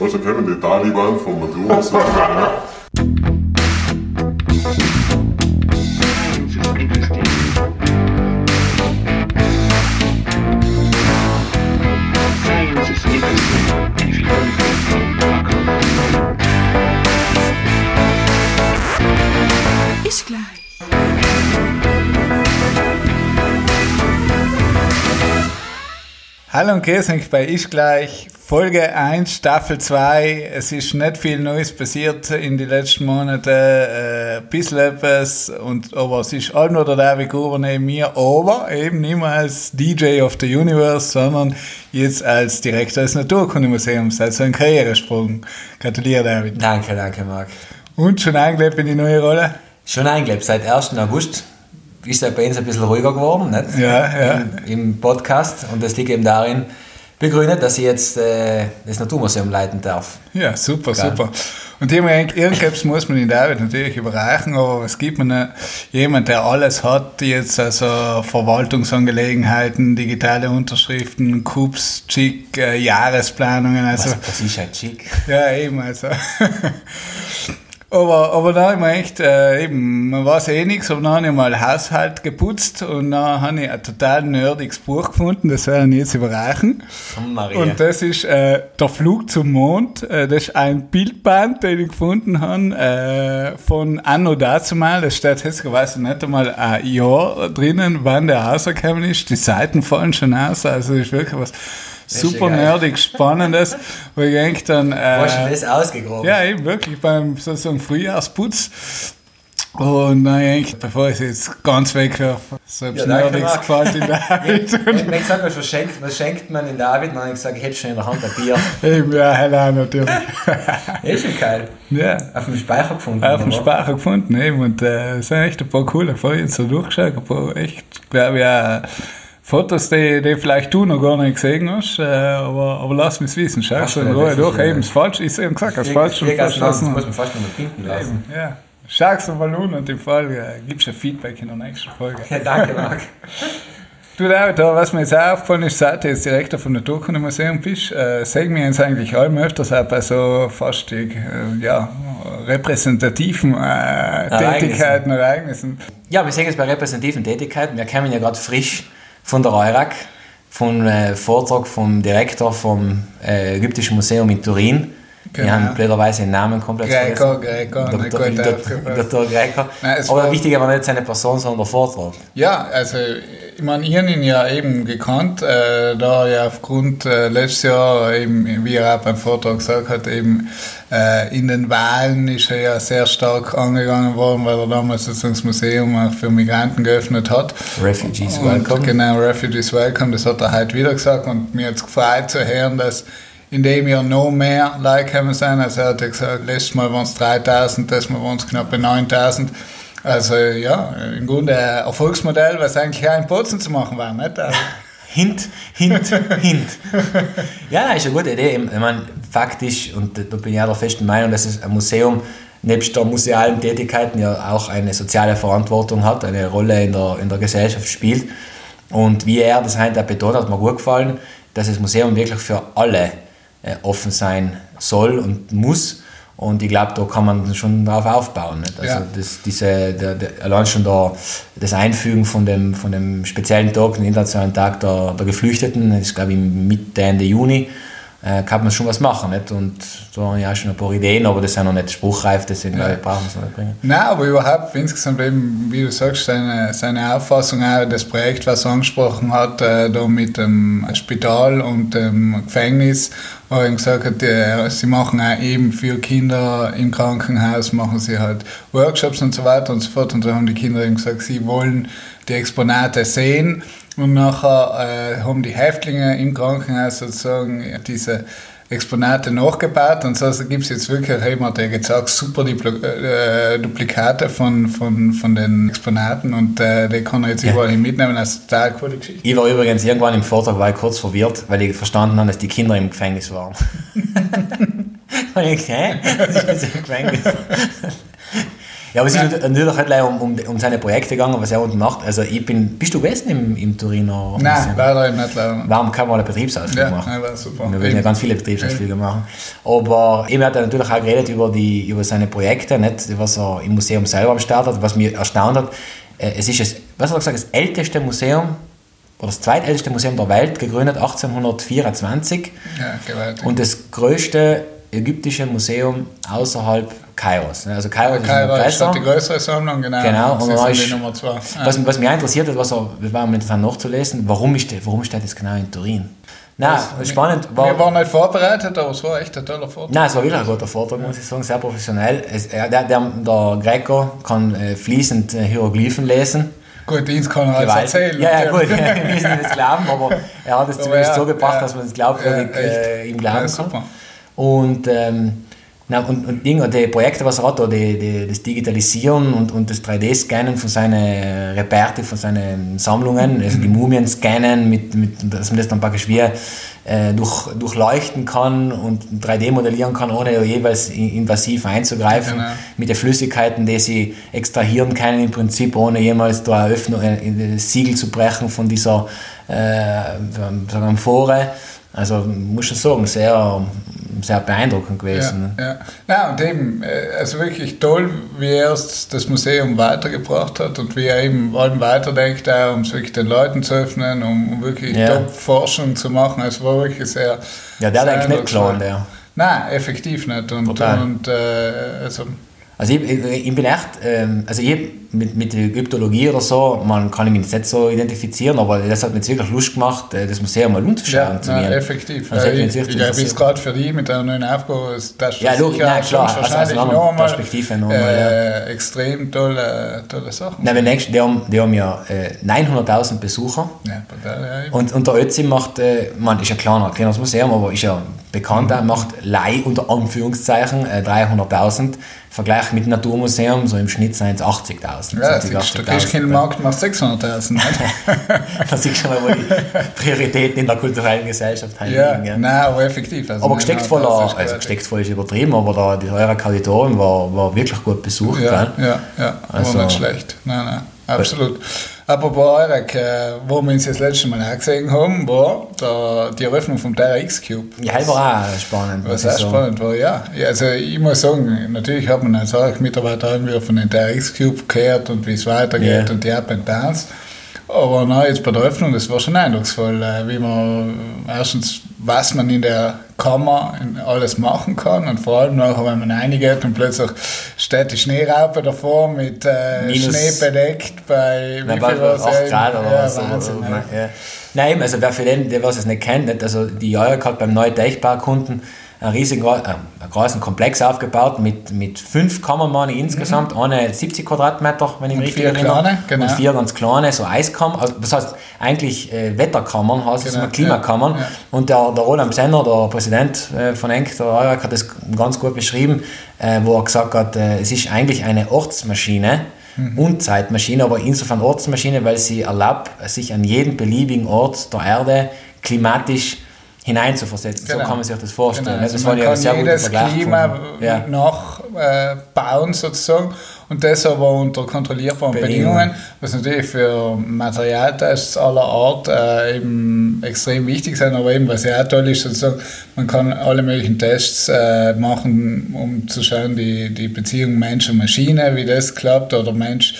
Also kennen die Taliban von Maduro fuck Ich gleich. Hallo und grüß euch bei Ich gleich Folge 1, Staffel 2. Es ist nicht viel Neues passiert in den letzten Monaten. Äh, ein bisschen etwas, und, aber es ist all nur der David Gruber neben mir, aber eben nicht mehr als DJ of the Universe, sondern jetzt als Direktor des Naturkundemuseums, also ein Karrieresprung. Gratuliere, David. Danke, danke, Marc. Und schon eingelebt in die neue Rolle? Schon eingelebt. Seit 1. August ist er bei uns ein bisschen ruhiger geworden, nicht? Ja, ja. Im, Im Podcast. Und das liegt eben darin begründet, dass ich jetzt äh, das Naturmuseum leiten darf. Ja, super, Geil. super. Und ich habe mir gedacht, irgendwas muss man in David natürlich überreichen, aber was gibt man denn? jemand, der alles hat, jetzt also Verwaltungsangelegenheiten, digitale Unterschriften, Cups, Chick, äh, Jahresplanungen, also Was, was ist halt schick? ja eben, also. Aber, aber da habe ich mir echt, äh, eben, man weiß eh nichts, aber dann habe ich mal Haushalt geputzt und dann habe ich ein total nerdiges Buch gefunden, das werden ich jetzt überreichen. Maria. Und das ist äh, Der Flug zum Mond. Äh, das ist ein Bildband, den ich gefunden habe, äh, von Anno dazumal. Das steht hässlicherweise nicht einmal ein Jahr drinnen, wann der rausgekommen ist. Die Seiten fallen schon aus. Also ist wirklich was super nerdig Spannendes. Wo ich denke dann... Wo hast du Äh, das ausgegraben? ja, eben wirklich beim sozusagen Frühjahrsputz. Und dann denke ich, bevor ich es jetzt ganz wegwerfe, selbst Ja, Nerdiges gefällt in der wenn ich was verschenkt, was schenkt man in David, dann habe ich gesagt, ich hätte schon in der Hand ein Bier. Eben, ja, hello, natürlich. Ist schon geil. ja. Auf dem Speicher gefunden. auf dem? Speicher gefunden eben und äh, es sind echt ein paar coole Folgen so durchgeschaut, ein paar echt, glaube ich, auch Fotos, die, die vielleicht du noch gar nicht gesehen hast, äh, aber, aber lass mich wissen, schau Ach, so in Ruhe das durch, ist, eben, das falsch, ich habe gesagt, das Ich falsch aus dem Land, verschlossen. muss man fast noch mal pinken lassen. Eben, ja. Schau es mal an und im Fall äh, gibst du Feedback in der nächsten Folge. Ja, danke, Marc. Du David, da, was mir jetzt auch aufgefallen ist, seit du jetzt Direktor vom Naturkundemuseum bist, äh, sagen wir uns eigentlich allem öfters auch bei so fast äh, ja, repräsentativen äh, Tätigkeiten, Ereignissen. Ja, wir sehen jetzt bei repräsentativen Tätigkeiten. Wir kommen ja gerade frisch von der EURAC, vom äh, Vortrag vom Direktor vom äh, Ägyptischen Museum in Turin. Genau. Wir haben blöderweise den Namen komplett Greco, vergessen. Greco, Dr. Dr. Dr. Greco. Nein, Aber wichtiger war nicht seine Person, sondern der Vortrag. Ja, also ich meine, ich habe ihn ja eben gekannt, äh, da ja aufgrund äh, letztes Jahr, eben, wie er auch beim Vortrag gesagt hat, eben äh, in den Wahlen ist er ja sehr stark angegangen worden, weil er damals sozusagen das Museum auch für Migranten geöffnet hat. Refugees Und welcome. Genau, Refugees Welcome, das hat er heute wieder gesagt und mir hat es gefreut zu hören, dass in dem Jahr noch mehr gekommen sind. Also er hat ja gesagt, letztes Mal waren es 3000, das Mal waren es knapp 9000. Also ja, im Grunde ein Erfolgsmodell, was eigentlich auch in Bozen zu machen war. Nicht? Also, Hint, hint, hint. Ja, ist eine gute Idee. Ich meine, faktisch, und da bin ich auch der festen Meinung, dass ein Museum nebst der musealen Tätigkeiten ja auch eine soziale Verantwortung hat, eine Rolle in der, in der Gesellschaft spielt. Und wie er das heute betont hat, hat mir gut gefallen, dass das Museum wirklich für alle offen sein soll und muss. Und ich glaube, da kann man schon drauf aufbauen. Nicht? Also Ja. das, diese, der, der, allein schon der, das Einfügen von dem, von dem speziellen Tag, den Internationalen Tag der, der Geflüchteten, das ist glaube ich Mitte, Ende Juni, äh, kann man schon was machen. Nicht? Und da habe ich auch schon ein paar Ideen, aber das sind noch nicht spruchreif, deswegen ich, brauchen wir es noch nicht bringen. Nein, aber überhaupt insgesamt eben, wie du sagst, seine, seine Auffassung auch, das Projekt, was er angesprochen hat, äh, da mit dem Spital und dem Gefängnis, wo er eben gesagt hat, äh, sie machen auch eben für Kinder im Krankenhaus, machen sie halt Workshops und so weiter und so fort. Und da haben die Kinder eben gesagt, sie wollen die Exponate sehen. Und nachher äh, haben die Häftlinge im Krankenhaus sozusagen diese Exponate nachgebaut und so also gibt es jetzt wirklich, eben hat er gesagt, super Diplo äh, Duplikate von, von, von den Exponaten und äh, die kann er jetzt überall mitnehmen, das ist eine total coole Geschichte. Ich war übrigens irgendwann im Vortrag war ich kurz verwirrt, weil ich verstanden habe, dass die Kinder im Gefängnis waren. Und ich hä? Was ist das im Gefängnis? Ja, aber es ist natürlich halt leider um, um, um seine Projekte gegangen, was er unten macht. Also ich bin, bist du gewesen im, im Turiner? Nein, leider nicht leider. Warum kann man einen Betriebsausflug Ja, machen? war super. Wir würden ja ganz viele Betriebsausflüge machen. Aber eben hat er natürlich auch geredet über, die, über seine Projekte, nicht, was er im Museum selber am Start hat, was mich erstaunt hat. Äh, Es ist, das, was hat er gesagt, das älteste Museum oder das zweitälteste Museum der Welt, gegründet 1824 Ja, gewaltig. und das größte ägyptische Museum außerhalb Kairos. Also Kairo ist Kairo noch ist halt die größere Sammlung, genau. Genau, Das und ist- die Nummer zwei. Ja. Was, was mich interessiert hat, was das war interessant nachzulesen, warum ist, warum der jetzt genau in Turin? Nein, spannend Wir war, waren nicht vorbereitet, aber es war echt ein toller Vortrag. Nein, es war wirklich ein guter Vortrag, muss ich sagen, sehr professionell. Es, er- der, der, der Greco kann äh, fließend äh, Hieroglyphen lesen. Gut, Dienst kann er alles erzählen. Ja, ja, gut, wir müssen das glauben, aber er hat es zumindest ja, so gebracht, ja, dass man es glaubwürdig ja, äh, ihm glauben Ja, kann. super. Und, ähm, na, und, und die Projekte, was er hat, da, die, die, das Digitalisieren und, und das 3D-Scannen von seinen Reperte, von seinen Sammlungen, also die Mumien scannen, mit, mit, dass man das dann praktisch wie äh, durch, durchleuchten kann und 3D modellieren kann, ohne jeweils invasiv einzugreifen, Genau. mit den Flüssigkeiten, die sie extrahieren können, im Prinzip, ohne jemals da eine Öffnung, äh, das Siegel zu brechen von dieser äh, Amphore. Also muss schon sagen, sehr, sehr beeindruckend gewesen. Ja, ja. ja, und eben, äh, also wirklich toll, wie er das Museum weitergebracht hat und wie er eben allem weiterdenkt, auch, um es wirklich den Leuten zu öffnen, um, wirklich Ja. Top-Forschung zu machen. Es war wirklich sehr. Ja, der hat sehr eigentlich nicht geklont, der. Nein, effektiv nicht. Und, Total. und äh, also, Also ich, ich, ich bin echt, ähm, also ich mit, mit der Ägyptologie oder so, man kann ich mich jetzt nicht so identifizieren, aber das hat mir jetzt wirklich Lust gemacht, äh, das Museum mal umzuschauen ja, zu nein, effektiv. Das Ja, hätte mich ich ich interessiert. jetzt gerade für dich mit der neuen Aufgabe, ist das Ja, logisch, sicher nein, klar, also wahrscheinlich einer noch anderen einmal, Perspektive noch einmal, äh, extrem tolle, tolle Sachen. Nein, wenn denkst, die haben, die haben ja äh, 900.000 Besucher Ja, brutal, ja, und, und der Ötzi macht, äh, man ist ein kleiner, kleines Museum, aber ist ja bekannt, er macht Leih unter Anführungszeichen äh, 300.000, Vergleich mit dem Naturmuseum, so im Schnitt sind es 80.000. Ja, 70, siehst du, der Christkindlmarkt macht 600.000. nicht? Da siehst du schon mal, wo die Prioritäten in der kulturellen Gesellschaft halt ja, liegen. Ja. nein, aber effektiv. Also Aber gesteckt nein, voller, das ist also gesteckt voll ist übertrieben, aber da, die eure Auditorium war, war wirklich gut besucht. Ja, gell? ja, ja, Also- war nicht schlecht. Nein, nein, absolut. Apropos Eurek, äh, wo wir uns das letzte Mal auch gesehen haben, war der, die Eröffnung vom Terra X Cube. Ja, das war auch spannend. Was auch sagen. spannend war, ja. Also ich muss sagen, natürlich hat man als Eurek-Mitarbeiter irgendwie von den Terra X Cube gehört und wie es weitergeht Ja. und die Up and Downs. Aber na, jetzt bei der Öffnung, das war schon eindrucksvoll, äh, wie man erstens, was man in der Kammer alles machen kann und vor allem nachher, wenn man reingeht und plötzlich steht die Schneeraupe davor mit äh, Minus- Schnee bedeckt bei Nein, wie viel war's? 8 Grad oder ja, was. Wahnsinn, oder, ja. ja. Nein, also wer für den, der was es nicht kennt, nicht, also die Jörg hat beim neuen Deichbaukunden einen riesigen, äh, einen großen Komplex aufgebaut mit, mit fünf Kammermann insgesamt, eine 70 Quadratmeter, wenn ich mich Mhm. Vier erinnere. kleine, genau. Und vier ganz kleine, so Eiskammern, also das heißt eigentlich äh, Wetterkammern, heißt es Genau, immer Klimakammern. ja, ja. Und der, der Roland Bsenner, der Präsident äh, von Enk, der Jörg, hat das ganz gut beschrieben, äh, wo er gesagt hat, äh, es ist eigentlich eine Ortsmaschine, Mhm. und Zeitmaschine, aber insofern Ortsmaschine, weil sie erlaubt, sich an jeden beliebigen Ort der Erde klimatisch hineinzuversetzen. So Genau. kann man sich das vorstellen. Genau, ne? also das man war ja kann guter jedes Klima ja. nachbauen sozusagen und das aber unter kontrollierbaren Bedingungen. Bedingungen, was natürlich für Materialtests aller Art äh, eben extrem wichtig sind, aber eben was ja auch toll ist, sozusagen, man kann alle möglichen Tests äh, machen, um zu schauen, die, die Beziehung Mensch und Maschine, wie das klappt oder Mensch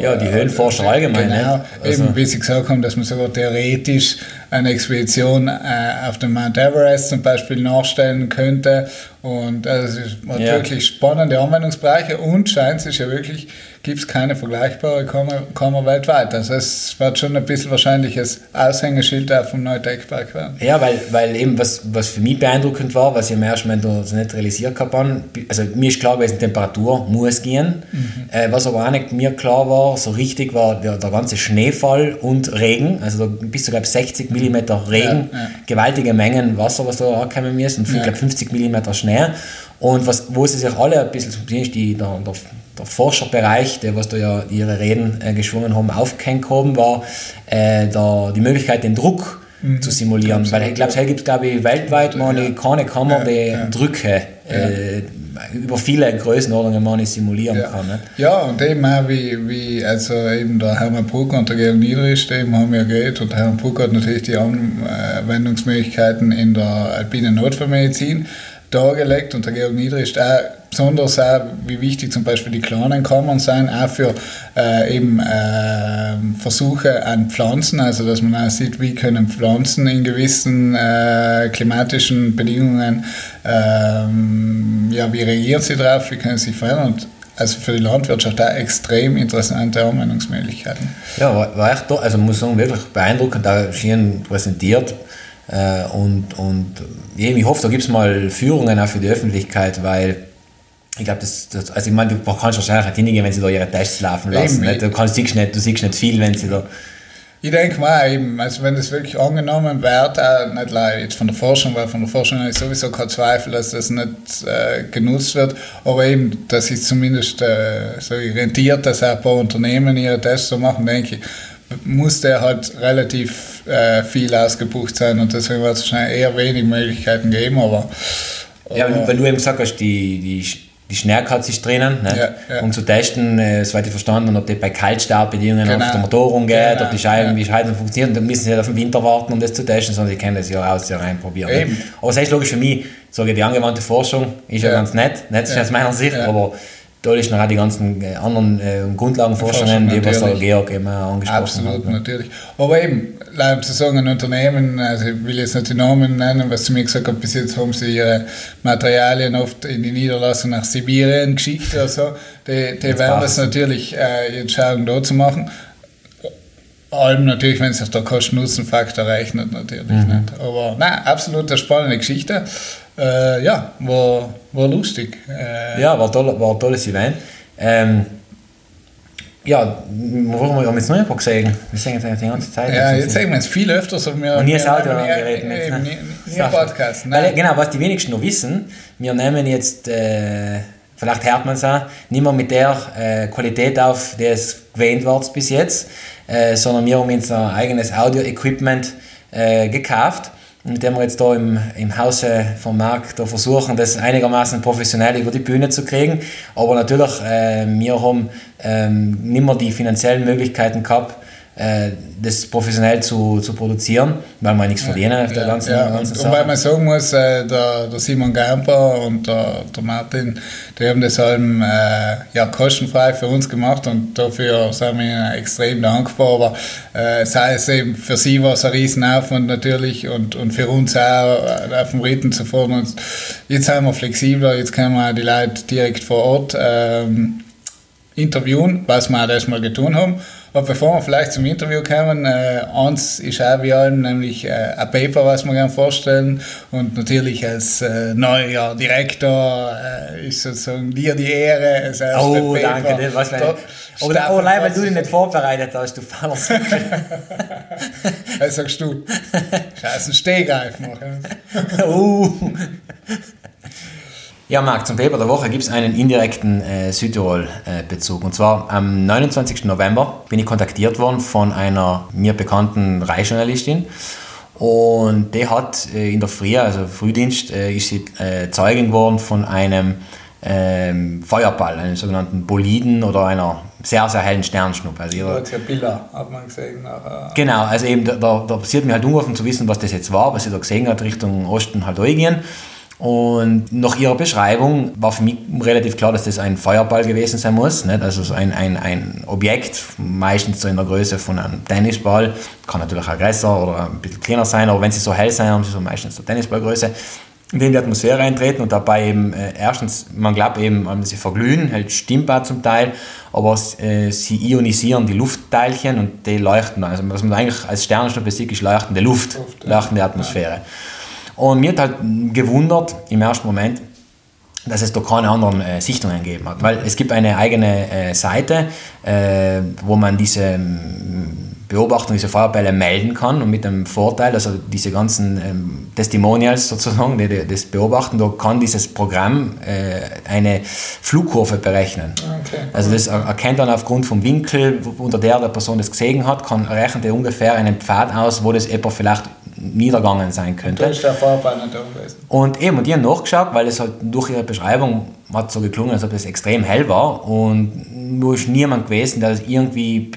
Ja, die Höhlenforscher allgemein, Genau, nicht? Also- eben wie Sie gesagt haben, dass man sogar theoretisch eine Expedition äh, auf den Mount Everest zum Beispiel nachstellen könnte. Und also es hat Ja. wirklich spannende Anwendungsbereiche und scheint es ja wirklich, gibt es keine vergleichbare Kammer, Kammer weltweit. Also es wird schon ein bisschen wahrscheinlich das Aushängeschild auch vom Neudeckberg werden. Ja, weil, weil eben was, was für mich beeindruckend war, was ich im ersten Moment noch nicht realisiert habe, also mir ist klar gewesen, Temperatur muss gehen. Äh, was aber auch nicht mir klar war, so richtig war der, der ganze Schneefall und Regen, also da bis zu glaube ich 60 mm Regen, Ja, ja. gewaltige Mengen Wasser, was da ankommen muss und Ja. ich glaube 50 mm Schnee. Und was, wo sie sich alle ein bisschen, zumindest die, der, der, der Forscherbereich, der was da ja ihre Reden äh, geschwungen haben, aufgehängt haben, war äh, der, die Möglichkeit, den Druck zu simulieren. Weil ich glaube, es gibt glaube ich weltweit Mhm. Ja. keine Kammer, die ja. Drücke äh, über viele Größenordnungen man nicht simulieren Ja. kann. Nicht? ja, und eben auch wie, wie also eben der Hermann Bruck und der Georg Niedrich, eben haben ja geredet und der Hermann Bruck hat natürlich die Anwendungsmöglichkeiten in der alpinen Notfallmedizin dargelegt und der Georg Niedrich auch besonders auch, wie wichtig zum Beispiel die kleinen Kammern sein, auch für äh, eben äh, Versuche an Pflanzen, also dass man auch sieht, wie können Pflanzen in gewissen äh, klimatischen Bedingungen, ähm, ja, wie reagieren sie darauf, wie können sie sich verändern und also für die Landwirtschaft auch extrem interessante Anwendungsmöglichkeiten. Ja, war, war echt, toll. also muss sagen, wirklich beeindruckend, da schön präsentiert. Äh, und, und eben, ich hoffe, da gibt es mal Führungen auch für die Öffentlichkeit, weil ich glaube, das, das, also ich meine, du kannst wahrscheinlich auch diejenigen, wenn sie da ihre Tests laufen lassen. Eben? Du, kannst, siehst nicht, du siehst nicht viel, wenn sie da. Ich denke mal, eben, also wenn das wirklich angenommen wird, auch nicht leider jetzt von der Forschung, weil von der Forschung habe ich sowieso keinen Zweifel, dass das nicht äh, genutzt wird, aber eben, dass sich zumindest äh, so rentiert, dass auch ein paar Unternehmen ihre Tests so machen, denke ich, muss der halt relativ äh, viel ausgebucht sein und deswegen wird es wahrscheinlich eher wenig Möglichkeiten geben, aber Ja, weil, du eben gesagt hast, die, die, die Schnellkatze ist drinnen, nicht? Ja, ja. um zu testen, äh, soweit ich verstanden habe, ob die bei Kaltstartbedingungen Genau. auf der Motorung geht, Genau, ob die Scheiben, ja. wie Scheiben funktionieren. Dann müssen sie nicht auf den Winter warten, um das zu testen, sondern sie können das ja aus ja reinprobieren. Eben. Aber das ist logisch für mich, sage ich, die angewandte Forschung ist ja, ganz nett, nicht Ja. aus meiner Sicht, aber da ist noch auch die ganzen äh, anderen äh, Grundlagenforschungen, die was der. Georg auch angesprochen Absolut, hat. ne? natürlich. Aber eben, laut zu sagen, ein Unternehmen, also ich will jetzt nicht die Namen nennen, was zu mir gesagt hat, bis jetzt haben sie ihre Materialien oft in die Niederlassung nach Sibirien geschickt oder so. Die, die werden das natürlich äh, jetzt schauen, da zu machen. Allem natürlich, wenn sich der Kosten-Nutzen-Faktor rechnet, natürlich Mhm. nicht. Aber nein, absolut eine spannende Geschichte. Äh, ja, war, war lustig. Äh, Ja, war, toll, war ein tolles Event. Ähm, ja, haben wir jetzt noch nicht gesehen? Wir sehen jetzt die ganze Zeit. Ja, jetzt sagen wir es viel öfters. Aber wir, Und nie das angerät mit, eben, ne? nie. Podcast. Weil, Nein. genau, was die wenigsten noch wissen, wir nehmen jetzt, äh, vielleicht hört man es auch, nicht mehr mit der äh, Qualität auf, die es gewähnt wird bis jetzt, äh, sondern wir haben uns ein eigenes Audio-Equipment gekauft, mit dem wir jetzt da im, im Hause vom Markt da versuchen, das einigermaßen professionell über die Bühne zu kriegen. Aber natürlich, äh, wir haben ähm, nicht mehr die finanziellen Möglichkeiten gehabt, das professionell zu, zu produzieren, weil wir nichts verdienen auf der ganzen, ja, ganzen und, und weil man sagen muss, äh, der, der Simon Gamper und der, der Martin, die haben das allem äh, ja, kostenfrei für uns gemacht und dafür sind wir ihnen extrem dankbar. Aber äh, sei es eben für sie war es ein Riesenaufwand natürlich und, und für uns auch äh, auf dem Ritten zu fahren. Und jetzt sind wir flexibler, jetzt können wir die Leute direkt vor Ort ähm, interviewen, was wir auch das mal getan haben. Aber bevor wir vielleicht zum Interview kommen, äh, eins ist auch wie allem, nämlich äh, ein Paper, was wir gerne vorstellen. Und natürlich als äh, neuer Direktor äh, ist sozusagen dir die Ehre. Das erste Oh, Paper danke. Das, was für da oh, da, oh, nein, weil du dich nicht vorbereitet hast, du Sockel. Was sagst du? Scheiß ein Stehgreif machen. uh. Ja, Marc, zum Paper der Woche gibt es einen indirekten äh, Südtirol-Bezug. Und zwar am 29. November bin ich kontaktiert worden von einer mir bekannten Reisjournalistin. Und die hat äh, in der Früh, also Frühdienst, äh, ist sie äh, Zeugin geworden von einem ähm, Feuerball, einem sogenannten Boliden oder einer sehr, sehr hellen Sternschnuppe. Also ihre, ja Bilder, hat man gesehen. Nachher. Genau, also eben, da, da, passiert mir halt ungerufen zu wissen, was das jetzt war, was sie da gesehen hat, Richtung Osten halt eingehen. Und nach ihrer Beschreibung war für mich relativ klar, dass das ein Feuerball gewesen sein muss. Nicht? Also so ein, ein, ein Objekt, meistens so in der Größe von einem Tennisball, kann natürlich auch größer oder ein bisschen kleiner sein, aber wenn sie so hell sein, haben sie so meistens so Tennisballgröße, in die Atmosphäre eintreten und dabei eben äh, erstens, man glaubt eben, ähm, sie verglühen, halt stimmt auch zum Teil, aber äh, sie ionisieren die Luftteilchen und die leuchten. Also was man eigentlich als Sternenschnuppe sieht, ist leuchtende Luft, ja. leuchtende Atmosphäre. Und mir hat halt gewundert im ersten Moment, dass es da keine anderen äh, Sichtungen gegeben hat. Weil es gibt eine eigene äh, Seite, äh, wo man diese ähm, Beobachtungen, diese Feuerbälle melden kann und mit dem Vorteil, also diese ganzen ähm, Testimonials sozusagen, die, die das beobachten, da kann dieses Programm äh, eine Flugkurve berechnen. Okay, Also das er- erkennt dann aufgrund vom Winkel, unter der der Person das gesehen hat, kann rechnet er ungefähr einen Pfad aus, wo das etwa vielleicht niedergegangen sein könnte. Ist der Feuerball nicht. Und eben, und die haben nachgeschaut, weil es halt durch ihre Beschreibung hat so geklungen, als ob es extrem hell war und nur ist niemand gewesen, der das irgendwie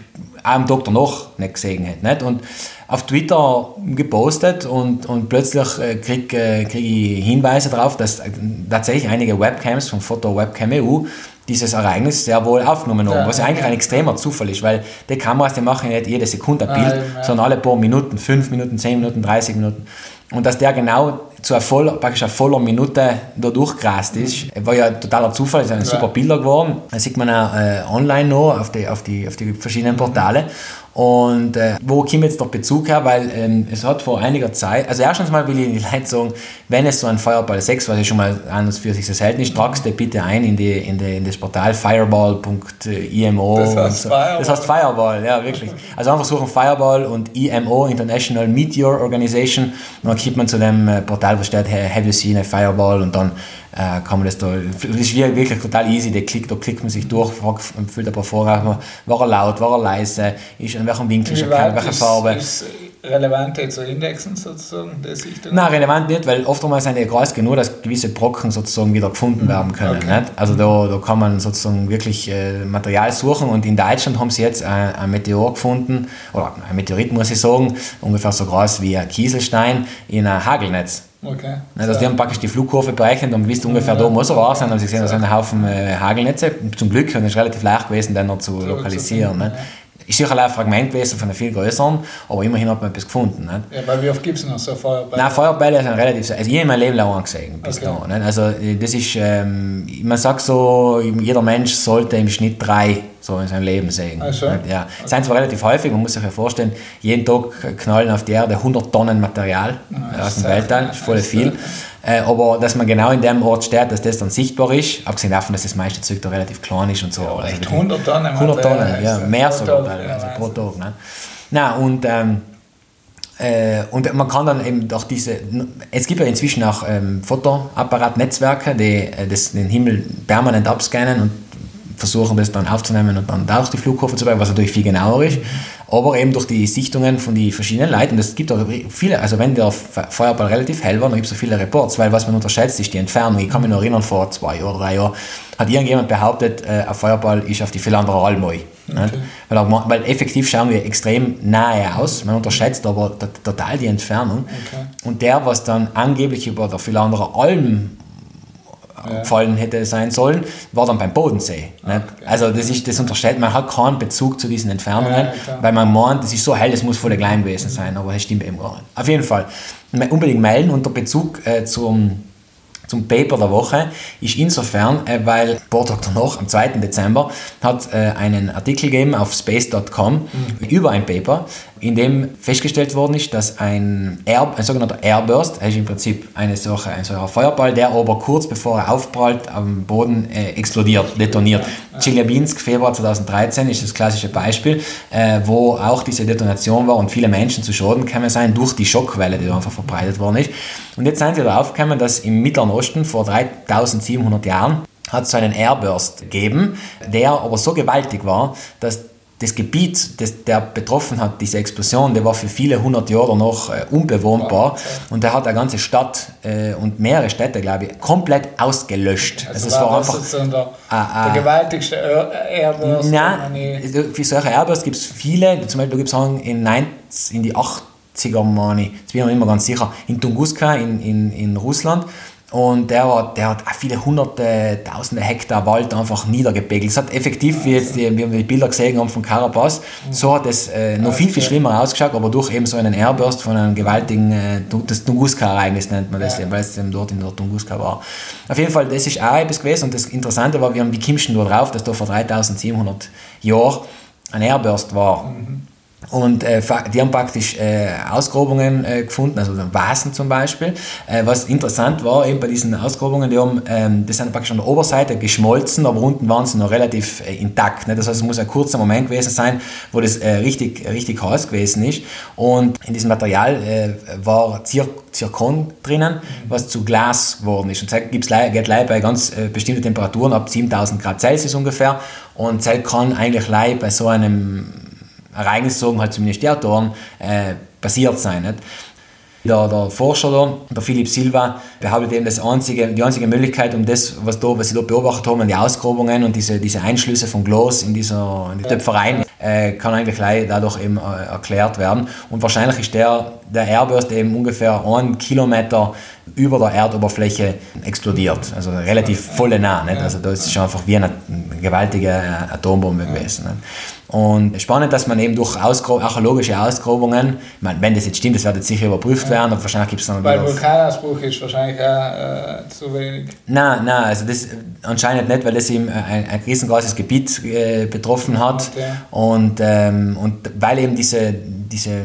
am Tag danach nicht gesehen hat. Nicht? Und auf Twitter gepostet und, und plötzlich äh, kriege äh, krieg ich Hinweise darauf, dass äh, tatsächlich einige Webcams von Foto Webcam EU dieses Ereignis sehr wohl aufgenommen haben, Ja, was eigentlich ein extremer Zufall ist, weil die Kameras, die machen nicht jede Sekunde ein Bild, Nein, ja. sondern alle paar Minuten, 5 Minuten, 10 Minuten, 30 Minuten. Und dass der genau zu einer voller, praktisch einer voller Minute da durchgerast ist, war ja totaler Zufall, es sind super Bilder geworden. Das sieht man auch äh, online noch auf die, auf, die, auf die verschiedenen Portale. Und äh, wo kommt jetzt der Bezug her? Weil ähm, es hat vor einiger Zeit, also erstens mal will ich den Leuten sagen, wenn es so ein Fireball 6, was ja schon mal an und für sich so selten ist, tragst du bitte ein in, die, in, die, in das Portal fireball.imo. Das heißt so. Fireball. Das heißt Fireball, ja, wirklich. Also einfach suchen Fireball und IMO, International Meteor Organization. Und dann kommt man zu dem äh, Portal, wo steht, hey, have you seen a Fireball? Und dann äh, kann man das da, das ist wirklich total easy, da klickt, da klickt man sich durch, fragt, füllt ein paar Fragen, war er laut, war er leise, ist, in welchem Winkel ist er, weit welche Farbe. ist relevant jetzt zu indexen sozusagen, der Sichtung? Nein, relevant nicht, weil oftmals sind die groß genug, dass gewisse Brocken sozusagen wieder gefunden werden können. Okay. Nicht? Also da, da kann man sozusagen wirklich äh, Material suchen und in Deutschland haben sie jetzt ein, ein Meteor gefunden, oder ein Meteorit muss ich sagen, ungefähr so groß wie ein Kieselstein in ein Hagelnetz. Okay. Also die haben praktisch die Flugkurve berechnet und wisst ungefähr da muss er war sein, haben sie gesehen, da sind ein Haufen äh, Hagelnetze. Zum Glück und es ist relativ leicht gewesen, den noch zu lokalisieren. zu Nicht? Ist sicher ein Fragment gewesen von einem viel größeren, aber immerhin hat man etwas gefunden. Nicht? Ja, weil wie oft gibt es noch so Feuerball? Nein, Feuerbälle sind relativ, also ich habe mein Leben lang gesehen bis Okay. da. Nicht? Also äh, das ist, ähm, man sagt so, jeder Mensch sollte im Schnitt drei so in seinem Leben sehen. Ah? Nicht? Ja. Es sind zwar relativ häufig, man muss sich ja vorstellen, jeden Tag knallen auf die Erde 100 Tonnen Material äh, das aus dem Weltall, das ist voll das ist viel. Äh, aber dass man genau in dem Ort steht, dass das dann sichtbar ist, abgesehen davon, dass das meiste Zeug da relativ klein ist und so. echt wirklich- 100 Tonnen 100 Material Tonnen, ja, mehr sogar teilweise, ja, pro Tag. Ne? Na, und, ähm, äh, und man kann dann eben durch diese, es gibt ja inzwischen auch ähm, Fotoapparatnetzwerke, die äh, das, den Himmel permanent abscannen und versuchen das dann aufzunehmen und dann durch die Flugkurve zu bringen, was natürlich viel genauer ist. Aber eben durch die Sichtungen von den verschiedenen Leuten, das gibt auch viele, also wenn der Fe- Feuerball relativ hell war, dann gibt es so viele Reports, weil was man unterschätzt, ist die Entfernung. Ich kann mich noch erinnern, vor zwei oder drei Jahren hat irgendjemand behauptet, äh, ein Feuerball ist auf die Philanderer Almoi. Nicht? Weil, auch ma- weil effektiv schauen wir extrem nahe aus, man unterschätzt aber total die Entfernung. Und der, was dann angeblich über der Philanderer Alm gefallen hätte sein sollen, war dann beim Bodensee. Nicht? Also das ist, das unterstellt, man hat keinen Bezug zu diesen Entfernungen, Ja, weil man meint, das ist so hell, das muss voll klein gewesen sein, aber das stimmt eben gar nicht. Auf jeden Fall, unbedingt melden und der Bezug äh, zum, zum Paper der Woche ist insofern, äh, weil Tage danach, am 2. Dezember, hat äh, einen Artikel gegeben auf space.com über ein Paper, in dem festgestellt worden ist, dass ein, Air, ein sogenannter Airburst, ist im Prinzip eine solche, ein solcher Feuerball, der aber kurz bevor er aufprallt am Boden äh, explodiert, detoniert. Chelyabinsk, Februar 2013 ist das klassische Beispiel, äh, wo auch diese Detonation war und viele Menschen zu Schaden gekommen sind durch die Schockwelle, die da einfach verbreitet worden ist. Und jetzt sind sie darauf gekommen, dass im Mittleren Osten vor 3700 Jahren hat es so einen Airburst gegeben, der aber so gewaltig war, dass das Gebiet, das der betroffen hat, diese Explosion, der war für viele hundert Jahre noch äh, unbewohnbar und der hat eine ganze Stadt äh, und mehrere Städte, glaube ich, komplett ausgelöscht. Also, es war einfach sozusagen der, Ah, ah. der gewaltigste Airburst. Nein, für solche Airbursts gibt es viele. Zum Beispiel gibt es in, 90, in die 80er, meine ich, jetzt bin ich mir nicht mehr ganz sicher, in Tunguska in, in, in Russland. Und der, war, der hat viele hunderte, tausende Hektar Wald einfach niedergepegelt. Es hat effektiv, wie, jetzt die, wir die Bilder gesehen haben von Carapaz, so hat es äh, noch viel, viel schlimmer ausgeschaut, aber durch eben so einen Airburst von einem gewaltigen, äh, das Tunguska-Ereignis nennt man das, weil es eben dort in der Tunguska war. Auf jeden Fall, das ist auch etwas gewesen und das Interessante war, wir haben, kommst du da drauf, dass da vor 3700 Jahren ein Airburst war. Und äh, die haben praktisch äh, Ausgrabungen äh, gefunden, also Vasen zum Beispiel. Äh, was interessant war, eben bei diesen Ausgrabungen, die, haben, ähm, die sind praktisch an der Oberseite geschmolzen, aber unten waren sie noch relativ äh, intakt. Ne? Das heißt, es muss ein kurzer Moment gewesen sein, wo das äh, richtig, richtig heiß gewesen ist. Und in diesem Material war Zir Zirkon drinnen, was zu Glas geworden ist. Und das geht leider bei ganz bestimmten Temperaturen ab 7000 Grad Celsius ungefähr. Und das kann eigentlich leider bei so einem Ereignis, sagen halt zumindest die Autoren, äh, passiert sein. Nicht? Der, der Forscher da, der Philipp Silva, behauptet eben, das einzige, die einzige Möglichkeit, um das, was, da, was sie da beobachtet haben, die Ausgrabungen und diese, diese Einschlüsse von Glas in dieser in die Töpfereien, äh, kann eigentlich dadurch eben äh, erklärt werden. Und wahrscheinlich ist der, der Airburst eben ungefähr einen Kilometer über der Erdoberfläche explodiert. Also relativ volle nah. Nicht? Also das ist einfach wie eine gewaltige Atombombe gewesen. Nicht? Und spannend, dass man eben durch Ausgro archäologische Ausgrabungen, meine, wenn das jetzt stimmt, das wird jetzt sicher überprüft werden, aber wahrscheinlich gibt es dann Weil. Vulkanausbruch ist wahrscheinlich auch äh, zu wenig. Nein, nein, also das anscheinend nicht, weil das eben ein, ein riesengroßes Gebiet äh, betroffen hat Okay. und, ähm, und weil eben diese, diese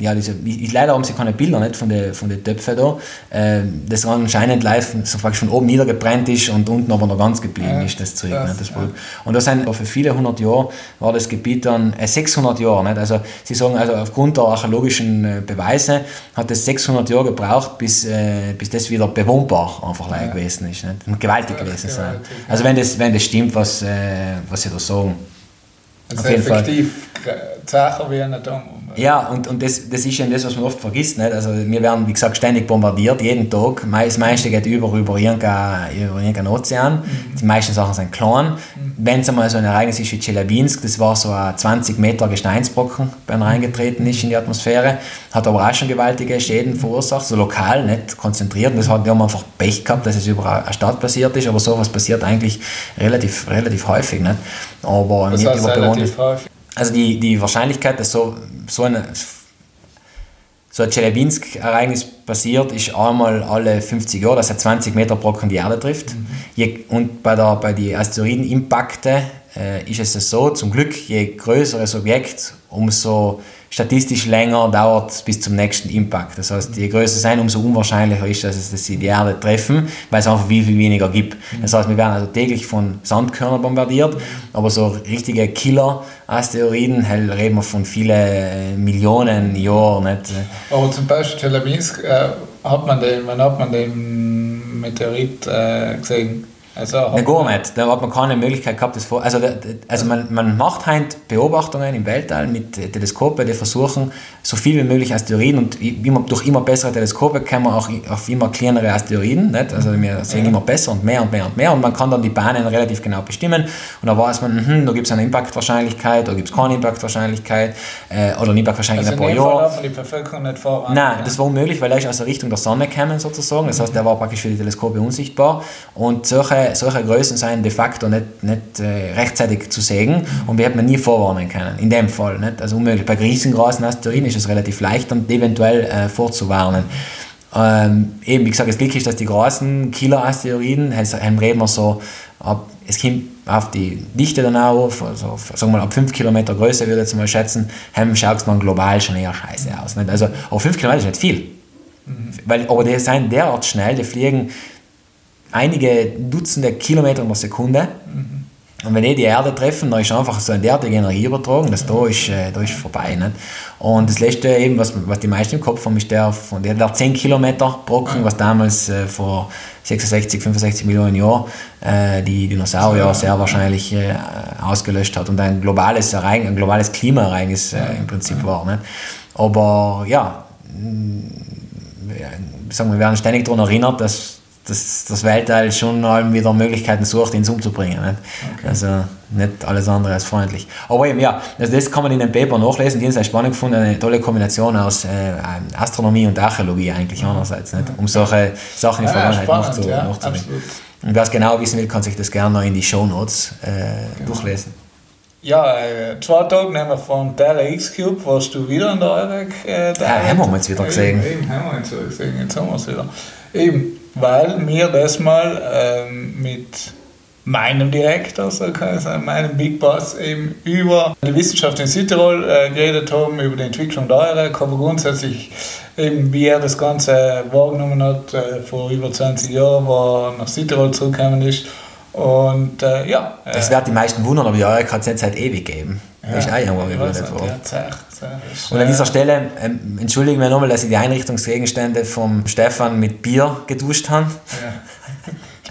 ja, diese, ich, leider haben sie keine Bilder nicht von den von den Töpfen da, äh, das anscheinend live so praktisch von oben niedergebrannt ist und unten aber noch ganz geblieben Ja, ist, das Zeug. das, nicht, das ja. Und das sind für viele hundert Jahre war das Gebiet dann, äh, 600 Jahre, nicht? also sie sagen, also aufgrund der archäologischen äh, Beweise hat es 600 Jahre gebraucht, bis, äh, bis das wieder bewohnbar einfach ja. gewesen ist, nicht? Und gewaltig gewesen sein. Also wenn das, wenn das stimmt, was, äh, was sie da sagen. Also Auf effektiv Sachen wie eine Atombombe. Ja, und, und das, das ist eben das, was man oft vergisst. Nicht? Also wir werden, wie gesagt, ständig bombardiert, jeden Tag. Das meiste geht über, über, irgendein, über irgendeinen Ozean. Die meisten Sachen sind klein. Wenn es einmal so ein Ereignis ist wie Tscheljabinsk, das war so ein 20 Meter Gesteinsbrocken, wenn er reingetreten ist in die Atmosphäre, hat aber auch schon gewaltige Schäden verursacht, so lokal, nicht konzentriert. Und das hat, wir haben einfach Pech gehabt, dass es über eine Stadt passiert ist, aber sowas passiert eigentlich relativ, relativ häufig. Nicht? Aber Das heißt über relativ häufig. Also die, die Wahrscheinlichkeit, dass so, so, eine, so ein Tscheljabinsk-Ereignis passiert, ist einmal alle 50 Jahre, dass er 20 Meter Brocken die Erde trifft. Je, und bei, der, bei den Asteroidenimpakten äh, ist es so, zum Glück, je größer das Objekt, umso statistisch länger dauert es bis zum nächsten Impact. Das heißt, je größer sein, umso unwahrscheinlicher ist es, dass sie die Erde treffen, weil es einfach viel, viel weniger gibt. Das heißt, wir werden also täglich von Sandkörnern bombardiert, aber so richtige Killer-Asteroiden, reden wir von vielen äh, Millionen Jahren. Nicht? Aber zum Beispiel Tscheljabinsk, äh, hat man den, wann hat man den Meteorit äh, gesehen? Also Nein, gar nicht. Da hat man keine Möglichkeit gehabt, das vor. Also, also man, man macht heute Beobachtungen im Weltall mit Teleskopen, die versuchen, so viel wie möglich Asteroiden und immer, durch immer bessere Teleskope kommen wir auch auf immer kleinere Asteroiden. Nicht? Also wir sehen immer besser und mehr und mehr und mehr und man kann dann die Bahnen relativ genau bestimmen und da weiß man, mhm, da gibt es eine Impactwahrscheinlichkeit, da gibt es keine Impactwahrscheinlichkeit äh, oder eine Impactwahrscheinlichkeit also in in ein paar Jahren. man die Bevölkerung nicht voran. Nein, das war unmöglich, weil er ist aus der Richtung der Sonne gekommen sozusagen. Das heißt, er war praktisch für die Teleskope unsichtbar. Und solche, solche Größen seien de facto nicht, nicht äh, rechtzeitig zu sehen und wir hätten nie vorwarnen können. In dem Fall. Nicht? Also unmöglich. Bei riesengroßen Asteroiden ist es relativ leicht, dann eventuell äh, vorzuwarnen. Ähm, eben, wie gesagt, das Glück ist, dass die großen Killer-Asteroiden, ähm, reden wir so, ab, es kommt auf die Dichte dann auch auf, also sagen wir mal ab 5 Kilometer Größe würde ich jetzt mal schätzen, ähm, schaut es dann global schon eher scheiße aus. Nicht? Also, aber 5 Kilometer ist nicht viel. Weil, aber die sind derart schnell, die fliegen einige Dutzende Kilometer der Sekunde. Und wenn die die Erde treffen, dann ist einfach so eine derartige Energie übertragen, dass da ist, äh, da ist vorbei. Nicht? Und das letzte eben, was, was die meisten im Kopf haben, ist der von der, der 10 Kilometer Brocken, was damals äh, vor 66, 65 Millionen Jahren äh, die Dinosaurier sehr wahrscheinlich äh, ausgelöscht hat und ein globales, Ereignis, ein globales Klimaereignis äh, im Prinzip war. Nicht? Aber ja, wir, sagen, wir werden ständig daran erinnert, dass, dass das Weltall schon allem wieder Möglichkeiten sucht, ihn umzubringen. Nicht? Also nicht alles andere als freundlich. Aber eben, ja, also das kann man in dem Paper nachlesen. Die haben es sehr spannend gefunden, eine tolle Kombination aus äh, Astronomie und Archäologie eigentlich einerseits, nicht? um solche Sachen in der Ja, Vergangenheit spannend, nachzu, ja, absolut. Und wer es genau wissen will, kann sich das gerne noch in die Shownotes äh, durchlesen. Ja, äh, zwei Tage nehmen wir von Terra X-Cube, warst du wieder in der Eurek. Äh, Ja, haben wir uns wieder gesehen. Eben, eben, haben wir uns wieder gesehen, jetzt haben wir es wieder. Eben, weil wir das mal ähm, mit meinem Direktor, so kann ich sagen, meinem Big Boss, eben über die Wissenschaft in Südtirol äh, geredet haben, über die Entwicklung der Eurek, aber grundsätzlich eben, wie er das Ganze wahrgenommen hat, äh, vor über 20 Jahren, wo er nach Südtirol zurückgekommen ist. Und äh, ja, äh, Das wird die meisten wundern, aber die Eurek hat es nicht seit ewig gegeben. Das ist auch irgendwann ich nicht, worden. ja, Und an äh, dieser Stelle ähm, entschuldigen wir nochmal, dass ich die Einrichtungsgegenstände vom Stefan mit Bier geduscht habe. Ja.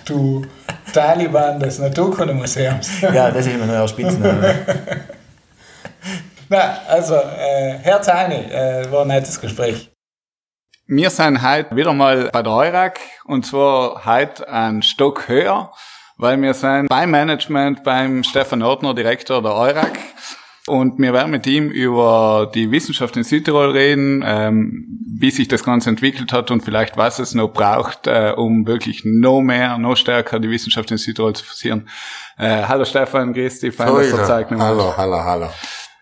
Du Taliban des Naturkundemuseums. Ja, das ist immer nur euer Spitzname. Na, also, äh, Herr Tani, äh, war ein nettes Gespräch. Wir sind heute wieder mal bei der Eurac und zwar heute ein Stock höher, weil wir sind beim Management beim Stefan Ortner, Direktor der Eurac. Und wir werden mit ihm über die Wissenschaft in Südtirol reden, ähm, wie sich das Ganze entwickelt hat und vielleicht was es noch braucht, äh, um wirklich noch mehr, noch stärker die Wissenschaft in Südtirol zu forcieren. Äh, hallo Stefan, grüß dich, fein, dass du Zeit. Hallo, hallo, hallo.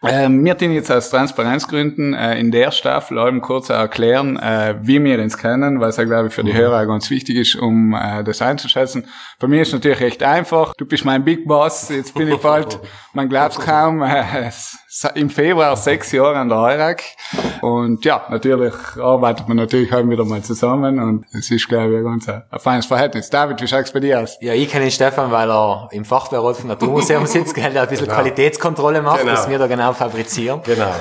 Ähm, wir tun jetzt aus Transparenzgründen äh, in der Staffel allem kurz erklären, äh, wie wir uns kennen, weil es ja, glaube ich, für die Hörer auch ganz wichtig ist, um äh, das einzuschätzen. Bei mir ist es natürlich recht einfach. Du bist mein Big Boss, jetzt bin ich bald, man glaubt kaum, äh, im Februar sechs Jahre an der Eurac. Und ja, natürlich arbeitet man natürlich auch wieder mal zusammen und es ist, glaube ich, ein ganz ein, ein feines Verhältnis. David, wie schaut's bei dir aus? Ja, ich kenne den Stefan, weil er im Fachbeirat vom Naturmuseum sitzt, gell, der ein bisschen Qualitätskontrolle macht, Genau. dass wir da genau fabrizieren. Genau,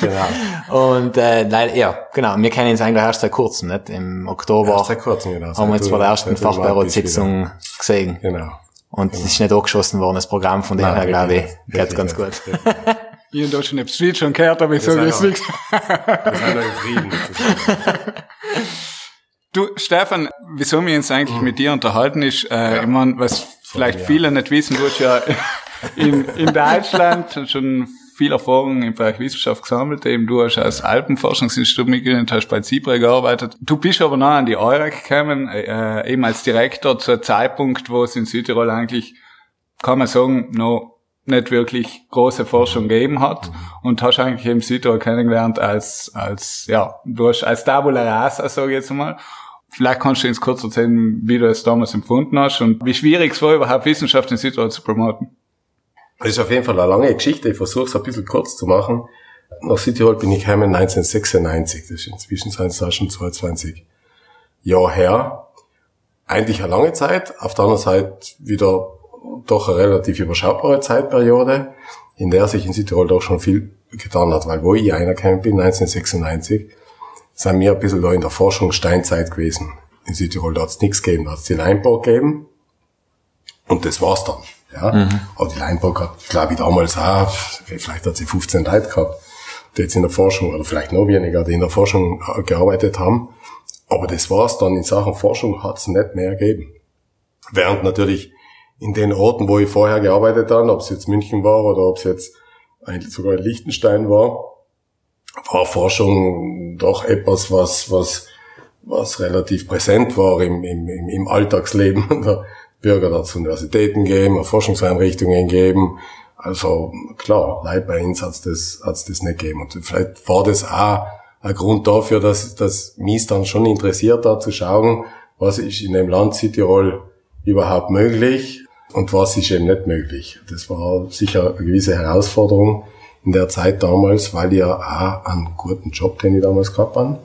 genau. Und äh, nein, ja, genau. Wir kennen uns eigentlich erst seit kurzem, nicht? Im Oktober Erst seit kurzem, genau. haben wir jetzt bei der ersten Fachbeiratssitzung gesehen. Genau. Und es ist nicht angeschossen worden, das Programm, von dem Nein, her, glaube ich, geht's ganz gut. Ich in Deutschland habe Street schon gehört, aber ich sage jetzt nichts. Wir sind Frieden. Du, Stefan, wieso wir uns eigentlich mit dir unterhalten ist, äh, ich meine, was vielleicht ja. viele nicht wissen, du hast ja in, in Deutschland schon viel Erfahrung im Bereich Wissenschaft gesammelt, eben du hast als Alpenforschungsinstitut mitgegründet, hast bei Zibre gearbeitet. Du bist aber noch an die EUREC gekommen, äh, eben als Direktor zu einem Zeitpunkt, wo es in Südtirol eigentlich, kann man sagen, noch nicht wirklich große Forschung gegeben hat und hast eigentlich eben Südtirol kennengelernt als, als, ja, du hast als Tabula Rasa, sage ich jetzt mal. Vielleicht kannst du uns kurz erzählen, wie du es damals empfunden hast und wie schwierig es war, überhaupt Wissenschaft in Südtirol zu promoten. Das ist auf jeden Fall eine lange Geschichte. Ich versuche es ein bisschen kurz zu machen. Nach Südtirol bin ich gekommen 1996. Das ist inzwischen sind es schon 22 Jahre her. Eigentlich eine lange Zeit. Auf der anderen Seite wieder doch eine relativ überschaubare Zeitperiode, in der sich in Südtirol doch schon viel getan hat. Weil wo ich reingekommen bin, 1996, sind wir ein bisschen da in der Forschung Steinzeit gewesen. In Südtirol da hat es nichts gegeben. Da hat es die Leinburg gegeben. Und das war's dann. Ja. Aber die Leinburg hat, glaube ich, damals auch, vielleicht hat sie 15 Leute gehabt, die jetzt in der Forschung, oder vielleicht noch weniger, die in der Forschung gearbeitet haben. Aber das war's dann. In Sachen Forschung hat's nicht mehr gegeben. Während natürlich in den Orten, wo ich vorher gearbeitet habe, ob es jetzt München war oder ob es jetzt eigentlich sogar in Liechtenstein war, war Forschung doch etwas, was, was, was relativ präsent war im, im, im, Alltagsleben der Bürger. Da hat es Universitäten gegeben, Forschungseinrichtungen gegeben. Also klar, Leid bei uns hat's das, hat's das nicht gegeben. Und vielleicht war das auch ein Grund dafür, dass, dass mich dann schon interessiert hat, zu schauen, was ist in dem Land Südtirol überhaupt möglich und was ist eben nicht möglich. Das war sicher eine gewisse Herausforderung in der Zeit damals, weil ich ja auch einen guten Job, den ich damals gehabt habe,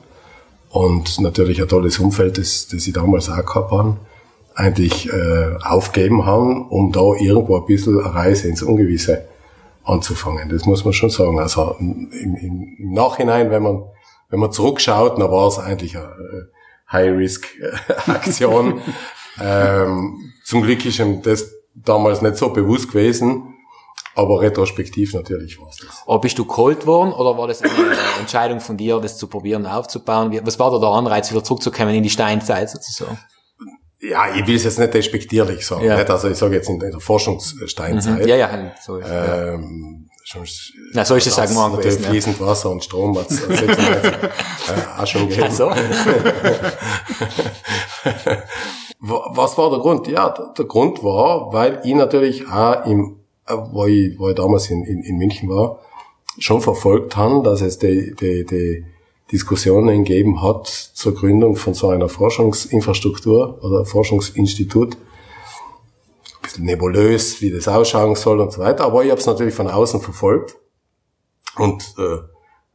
und natürlich ein tolles Umfeld, das, das ich damals auch gehabt habe, eigentlich äh, aufgeben haben, um da irgendwo ein bisschen eine Reise ins Ungewisse anzufangen. Das muss man schon sagen. Also im, im, im Nachhinein, wenn man wenn man zurückschaut, dann war es eigentlich eine äh, High-Risk-Aktion. ähm, zum Glück ist ihm das damals nicht so bewusst gewesen, aber retrospektiv natürlich war es das. Aber bist du geholt worden oder war das eine Entscheidung von dir, das zu probieren aufzubauen? Was war da der Anreiz, wieder zurückzukommen in die Steinzeit sozusagen? Ja, ich will es jetzt nicht despektierlich sagen. Ja. Nicht? Also ich sage jetzt in der Forschungssteinzeit. Ja, ja, so ist ja. Ähm, sonst, Na, so ist es hat's sagen natürlich gewesen, ja. fließend Wasser und Strom hat es 96 äh, auch schon gegeben. Wa- Was war der Grund? Ja, der, der Grund war, weil ich natürlich auch im, äh, wo ich, wo ich damals in, in, in München war, schon verfolgt habe, dass es die, die, die Diskussionen gegeben hat zur Gründung von so einer Forschungsinfrastruktur oder Forschungsinstitut. Nebulös, wie das ausschauen soll und so weiter. Aber ich habe es natürlich von außen verfolgt. Und, äh,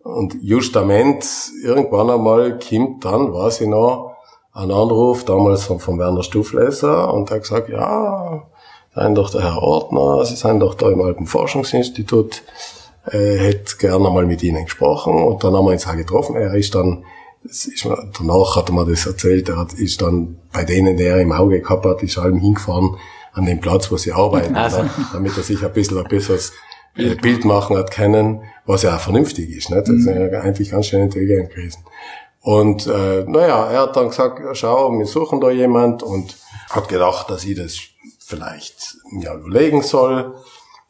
und justament irgendwann einmal kommt dann, weiß ich noch, ein Anruf, damals von, von Werner Stufleser, und der hat gesagt, ja, seien doch der Herr Ordner, Sie seien doch da im Alpenforschungsinstitut, äh, hätte gerne mal mit Ihnen gesprochen, und dann haben wir uns auch getroffen, er ist dann, ist danach hat er mir das erzählt, er hat, ist dann bei denen, die er im Auge gehabt hat, ist allem hingefahren an den Platz, wo sie arbeiten, Also. ne, damit er sich ein bisschen ein besseres äh, Bild machen hat können, was ja auch vernünftig ist, ne? das ist ja eigentlich ganz schön intelligent gewesen. Und äh, naja, er hat dann gesagt, schau, wir suchen da jemand und hat gedacht, dass ich das vielleicht mir überlegen soll.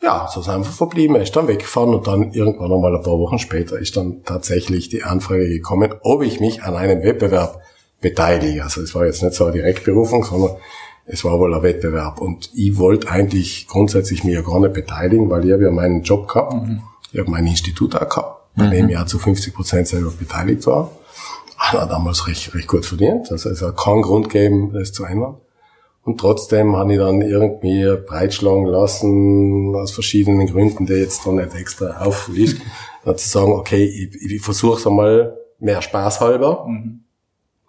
Ja, so ist einfach verblieben. Er ist dann weggefahren und dann irgendwann nochmal ein paar Wochen später ist dann tatsächlich die Anfrage gekommen, ob ich mich an einem Wettbewerb beteilige. Also es war jetzt nicht so eine Direktberufung, sondern es war wohl ein Wettbewerb. Und ich wollte eigentlich grundsätzlich mich ja gar nicht beteiligen, weil ich habe ja meinen Job gehabt. Ich habe mein Institut auch gehabt, bei dem ich auch zu 50 Prozent selber beteiligt war. Hat damals recht, recht gut verdient. Also es hat keinen Grund gegeben, das zu ändern. Und trotzdem habe ich dann irgendwie breitschlagen lassen, aus verschiedenen Gründen, die jetzt da nicht extra aufliest, dann zu sagen, okay, ich, ich versuche es einmal mehr Spaß halber,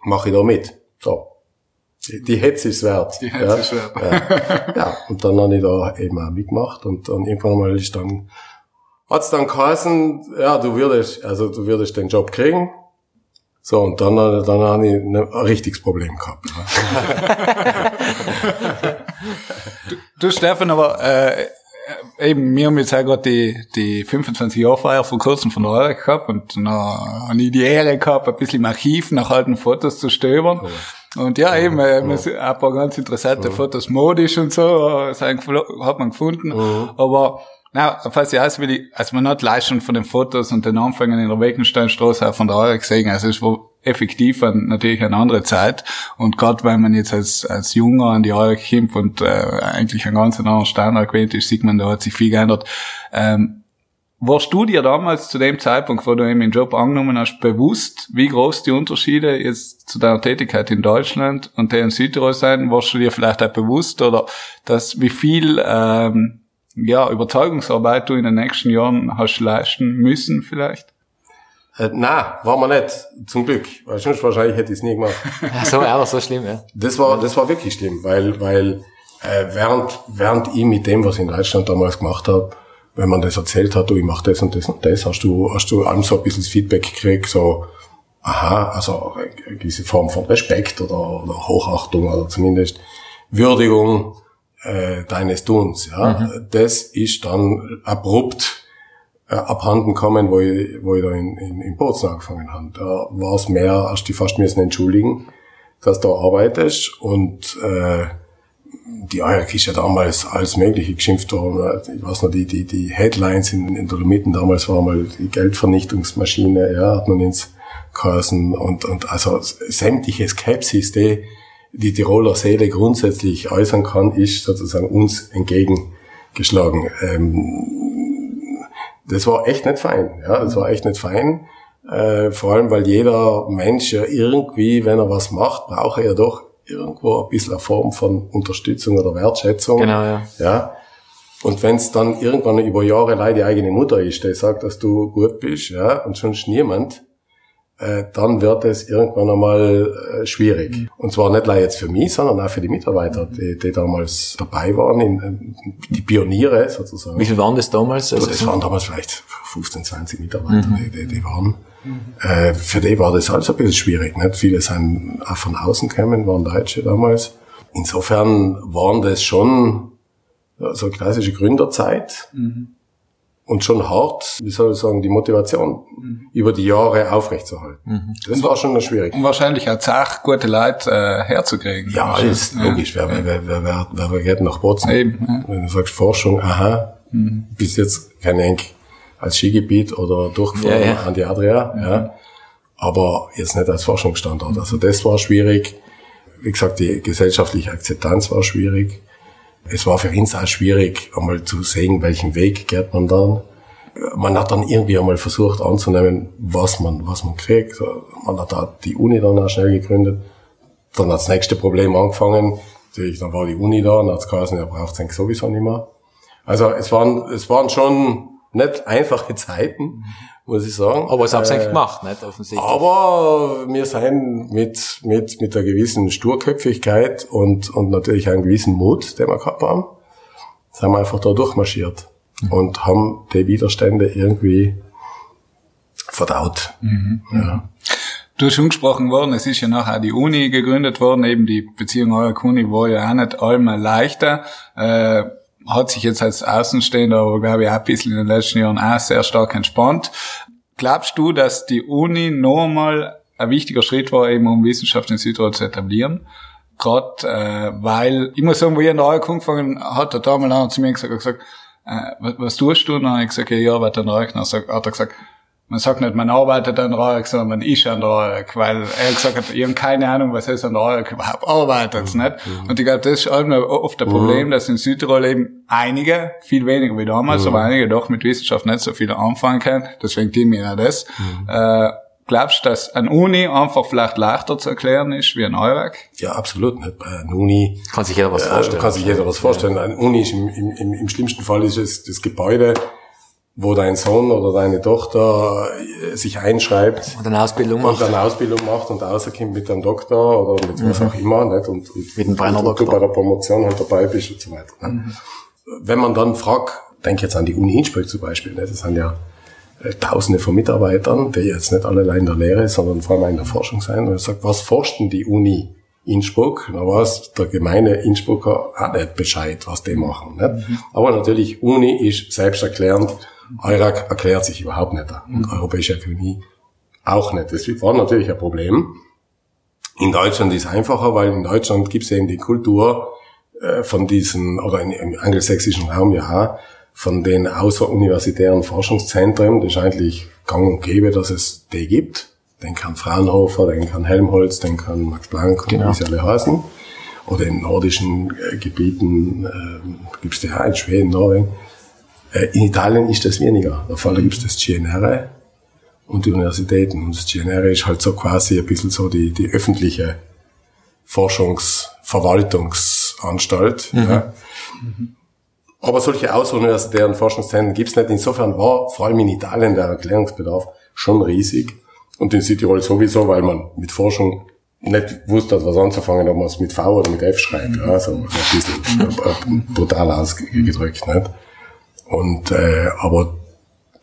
mache ich da mit. So. Die, die Hetze ist wert. Die Hetze ist wert. Ja. ja, und dann habe ich da eben auch mitgemacht und dann irgendwann mal ist dann, hat's dann geheißen, ja, du würdest, also du würdest den Job kriegen. So, und dann, dann habe ich ein richtiges Problem gehabt. Ja. Du, Stefan, aber äh, eben, wir haben jetzt auch gerade die, die 25-Jahr-Feier vor kurzem von Eure gehabt und dann habe ich die Ehre gehabt, ein bisschen im Archiv nach alten Fotos zu stöbern. Und ja, eben, äh, ein paar ganz interessante Fotos, modisch und so, hat man gefunden. Aber na, falls ich aus will, ich, also man hat leicht schon von den Fotos und den Anfängen in der Wegensteinstraße auch von der Eure gesehen. Also es war effektiv ein, natürlich eine andere Zeit. Und gerade wenn man jetzt als, als Junger an die Eure kommt und äh, eigentlich einen ganz anderen Standard gewählt ist, sieht man, da hat sich viel geändert. Ähm, warst du dir damals zu dem Zeitpunkt, wo du eben den Job angenommen hast, bewusst, wie groß die Unterschiede jetzt zu deiner Tätigkeit in Deutschland und der in Südtirol sein? Warst du dir vielleicht auch bewusst oder dass wie viel ähm, ja, Überzeugungsarbeit du in den nächsten Jahren hast leisten müssen vielleicht? Äh, nein, war mir nicht, zum Glück. Weil sonst wahrscheinlich hätte ich es nie gemacht. So, aber so schlimm, ja. Das war, das war wirklich schlimm, weil, weil äh, während, während ich mit dem, was ich in Deutschland damals gemacht habe, wenn man das erzählt hat, du, ich mache das und das und das, hast du, hast du allem so ein bisschen das Feedback gekriegt, so, aha, also eine gewisse Form von Respekt oder, oder Hochachtung oder zumindest Würdigung äh, deines Tuns. Ja, das ist dann abrupt äh, abhanden kommen, wo ich, wo ich da in, in, in Bozen angefangen habe. Da war es mehr, hast du dich fast müssen entschuldigen, dass du arbeitest und äh, die Ajax ist ja damals alles Mögliche geschimpft worden. Ich weiß noch, die, die, die Headlines in, in Dolomiten damals war mal die Geldvernichtungsmaschine, ja, hat man ins geheißen und, und also sämtliche Skepsis, die die Tiroler Seele grundsätzlich äußern kann, ist sozusagen uns entgegengeschlagen. Ähm, das war echt nicht fein, ja, das war echt nicht fein. Äh, vor allem, weil jeder Mensch ja irgendwie, wenn er was macht, braucht er ja doch irgendwo ein bisschen eine Form von Unterstützung oder Wertschätzung. Genau, ja. Ja. Und wenn es dann irgendwann über Jahre leider die eigene Mutter ist, die sagt, dass du gut bist, ja, und sonst niemand, äh, dann wird es irgendwann einmal äh, schwierig. Und zwar nicht nur jetzt für mich, sondern auch für die Mitarbeiter, die, die damals dabei waren, in, in, die Pioniere sozusagen. Wie viel waren das damals? Also das waren damals vielleicht 15, 20 Mitarbeiter, die, die, die waren. Äh, für die war das alles ein bisschen schwierig. Nicht? Viele sind auch von außen gekommen, waren Deutsche damals. Insofern waren das schon ja, so klassische Gründerzeit. Und schon hart, wie soll ich sagen, die Motivation über die Jahre aufrechtzuerhalten. Das war schon schwierig. Und wahrscheinlich auch Zach, gute Leute äh, herzukriegen. Ja, ist logisch. Wer, wer, wer, wer, wer, wer geht nach Bozen? Eben, ja. Wenn du sagst Forschung, aha, bis jetzt kein Enk als Skigebiet oder durchgefahren Ja, ja. an die Adria, ja. Aber jetzt nicht als Forschungsstandort. Also das war schwierig. Wie gesagt, die gesellschaftliche Akzeptanz war schwierig. Es war für uns auch schwierig, einmal zu sehen, welchen Weg geht man dann. Man hat dann irgendwie einmal versucht anzunehmen, was man, was man kriegt. Man hat da die Uni dann auch schnell gegründet. Dann hat das nächste Problem angefangen. Natürlich, dann war die Uni da und hat es geheißen, er braucht es sowieso nicht mehr. Also es waren, es waren schon nicht einfache Zeiten, muss ich sagen. aber es haben sie Äh, gemacht, nicht? Offensichtlich. aber wir sind mit, mit, mit einer gewissen Sturköpfigkeit und, und natürlich einem gewissen Mut, den wir gehabt haben, sind wir einfach da durchmarschiert und haben die Widerstände irgendwie verdaut. Ja. Du hast schon gesprochen worden, es ist ja nachher die Uni gegründet worden, eben die Beziehung eurer Uni war ja auch nicht einmal leichter. Äh, hat sich jetzt als Außenstehender, aber glaube ich auch ein bisschen in den letzten Jahren auch sehr stark entspannt. Glaubst du, dass die Uni nochmal ein wichtiger Schritt war, eben um Wissenschaft in Südtirol zu etablieren. Gerade, äh, weil, ich muss sagen, wo ich in der Reihe angefangen hat der damals zu mir gesagt, gesagt äh, was, was tust du? Und dann habe ich gesagt, ja, arbeite an der Reihe. Dann hat er gesagt, man sagt nicht, man arbeitet an der Röhrig, sondern man ist an der Röhrig, weil er gesagt hat, ich habe keine Ahnung, was ist an der Röhrig überhaupt arbeitet, mhm. nicht? Und ich glaube, das ist oft ein Problem, mhm. dass in Südtirol eben einige, viel weniger wie damals, mhm. aber einige doch mit Wissenschaft nicht so viel anfangen können, deswegen die mir ja das. Mhm. Äh, glaubst du, dass an Uni einfach vielleicht leichter zu erklären ist wie an Eurak? Ja, absolut. Nicht. Bei einer Uni kann sich jeder was vorstellen. Kann sich jeder was vorstellen. An Uni ist im, im, im schlimmsten Fall ist es das Gebäude, wo dein Sohn oder deine Tochter äh, sich einschreibt und eine Ausbildung macht und eine Ausbildung macht und rauskommt mit einem Doktor oder mit was mhm. auch immer nicht? und, und, mit einem und, und du bei der Promotion halt dabei bist und so weiter. Mhm. Wenn man dann fragt, denk jetzt an die Uni Innsbruck zum Beispiel, nicht? das sind ja äh, Tausende von Mitarbeitern, die jetzt nicht alle in der Lehre, sondern vor allem in der Forschung sein. Und man sagt, was forscht denn die Uni Innsbruck? Da weiß der gemeine Innsbrucker auch nicht Bescheid, was die machen. Nicht? Mhm. Aber natürlich, Uni ist selbsterklärend Eurak erklärt sich überhaupt nicht. Und Europäische Akademie auch nicht. Das war natürlich ein Problem. In Deutschland ist es einfacher, weil in Deutschland gibt es eben die Kultur äh, von diesen, oder im angelsächsischen Raum ja, von den außeruniversitären Forschungszentren. Das ist eigentlich gang und gäbe, dass es die gibt. Den kann Fraunhofer, den kann Helmholtz, den kann Max Planck genau. wie sie alle heißen. Oder in nordischen äh, Gebieten äh, gibt es die auch in Schweden, Norwegen. Äh, in Italien ist das weniger. Der Fall, da gibt es das GNR und die Universitäten. Und das GNR ist halt so quasi ein bisschen so die, die öffentliche Forschungsverwaltungsanstalt. Mhm. Ja. Mhm. Aber solche außeruniversitären Forschungszentren gibt es nicht. Insofern war vor allem in Italien der Erklärungsbedarf schon riesig. Und in Südtirol sowieso, weil man mit Forschung nicht wusste, was anzufangen, ob man es mit V oder mit F schreibt. Mhm. Also ein bisschen brutal ausgedrückt. Nicht? Und äh, aber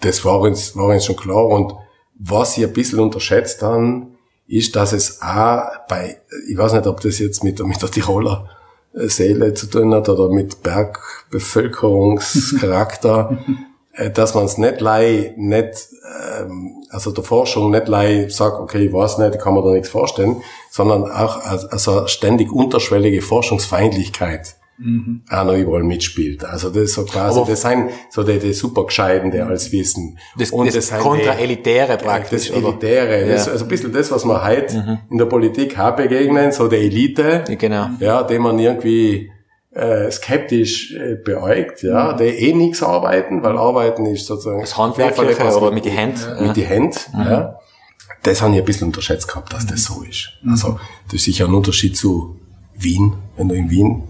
das war uns, war uns schon klar. Und was ich ein bisschen unterschätzt dann, ist, dass es auch bei, ich weiß nicht, ob das jetzt mit, mit der Tiroler Seele zu tun hat oder mit Bergbevölkerungscharakter, äh, dass man es nicht lei, nicht, ähm, also der Forschung nicht lei sagt, okay, ich weiß nicht, ich kann mir da nichts vorstellen, sondern auch also ständig unterschwellige Forschungsfeindlichkeit mhm. auch noch überall mitspielt. Also das ist so quasi, Aber das sind so die, die Supergescheiten, die alles wissen. Das, und das, das Kontra-Elitäre praktisch. Das Elitäre, das, also ein bisschen das, was man heute mhm. in der Politik auch begegnen, so der Elite, ja, genau. ja, dem man irgendwie äh, skeptisch äh, beäugt, ja, mhm. die eh nichts arbeiten, weil Arbeiten ist sozusagen das Handwerkliche oder mit die Händen. Mit ja. die Hände, mhm. ja. Das habe ich ein bisschen unterschätzt gehabt, dass das so ist. Also, das ist sicher ein Unterschied zu Wien, wenn du in Wien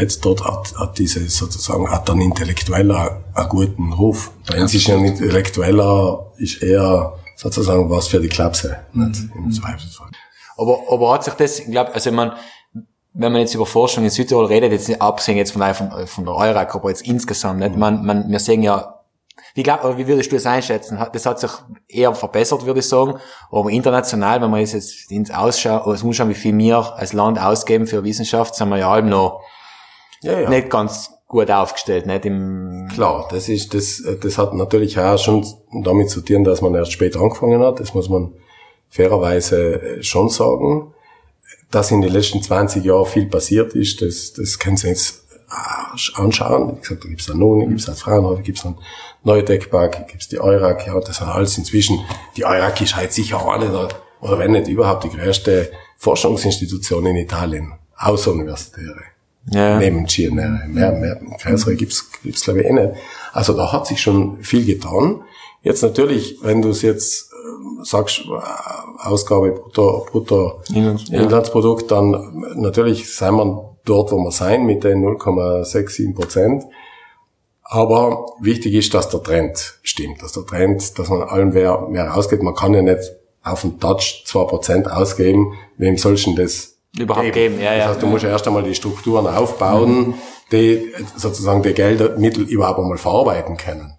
jetzt dort hat, hat diese sozusagen, hat ein Intellektueller einen guten Ruf. Bei uns ist ein Intellektueller, ist eher sozusagen was für die Klapse, nicht mhm. im Zweifelsfall. Aber, aber hat sich das, ich glaube, also man, wenn man jetzt über Forschung in Südtirol redet, jetzt nicht abgesehen jetzt von, von, von der Eurak, aber jetzt insgesamt, nicht? Man, man, wir sehen ja, wie, glaub, wie würdest du das einschätzen? Das hat sich eher verbessert, würde ich sagen. Aber international, wenn man jetzt ins Ausschau, also muss schauen, wie viel wir als Land ausgeben für Wissenschaft, sind wir ja allem noch ja, ja. nicht ganz gut aufgestellt, nicht im Klar, das ist, das, das hat natürlich auch schon damit zu tun, dass man erst spät angefangen hat. Das muss man fairerweise äh, schon sagen. Dass in den letzten 20 Jahren viel passiert ist, das, das können Sie jetzt anschauen. Wie gesagt, da gibt's dann Nuni, mhm. gibt's dann Fraunhofer, gibt's dann Neudeckpark, gibt's die Eurak, ja, das sind alles inzwischen, die Eurak ist halt sicher eine der, oder wenn nicht überhaupt die größte Forschungsinstitution in Italien, außeruniversitäre ja. neben GNR. Mehr, mehr größere gibt's, gibt's glaube ich eh nicht. Also da hat sich schon viel getan. Jetzt natürlich, wenn du es jetzt äh, sagst, Ausgabe brutto, brutto Inlandsprodukt, ja. dann natürlich sind wir dort, wo wir sein, mit den 0,67 Prozent. Aber wichtig ist, dass der Trend stimmt, dass der Trend, dass man allen mehr, mehr rausgeht. Man kann ja nicht auf den Touch 2% ausgeben. Wem soll denn das überhaupt geben. Ja, das heißt, du musst ja erst einmal die Strukturen aufbauen, mhm. die sozusagen die Geldmittel überhaupt einmal verarbeiten können.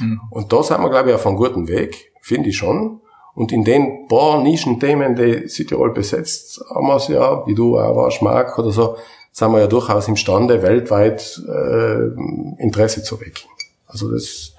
Mhm. Und da sind wir, glaube ich, auf einem guten Weg, finde ich schon. Und in den paar Nischenthemen, die Südtirol besetzt, haben wir es ja, wie du auch warst, Marc oder so, sind wir ja durchaus imstande, weltweit äh, Interesse zu wecken. Also das,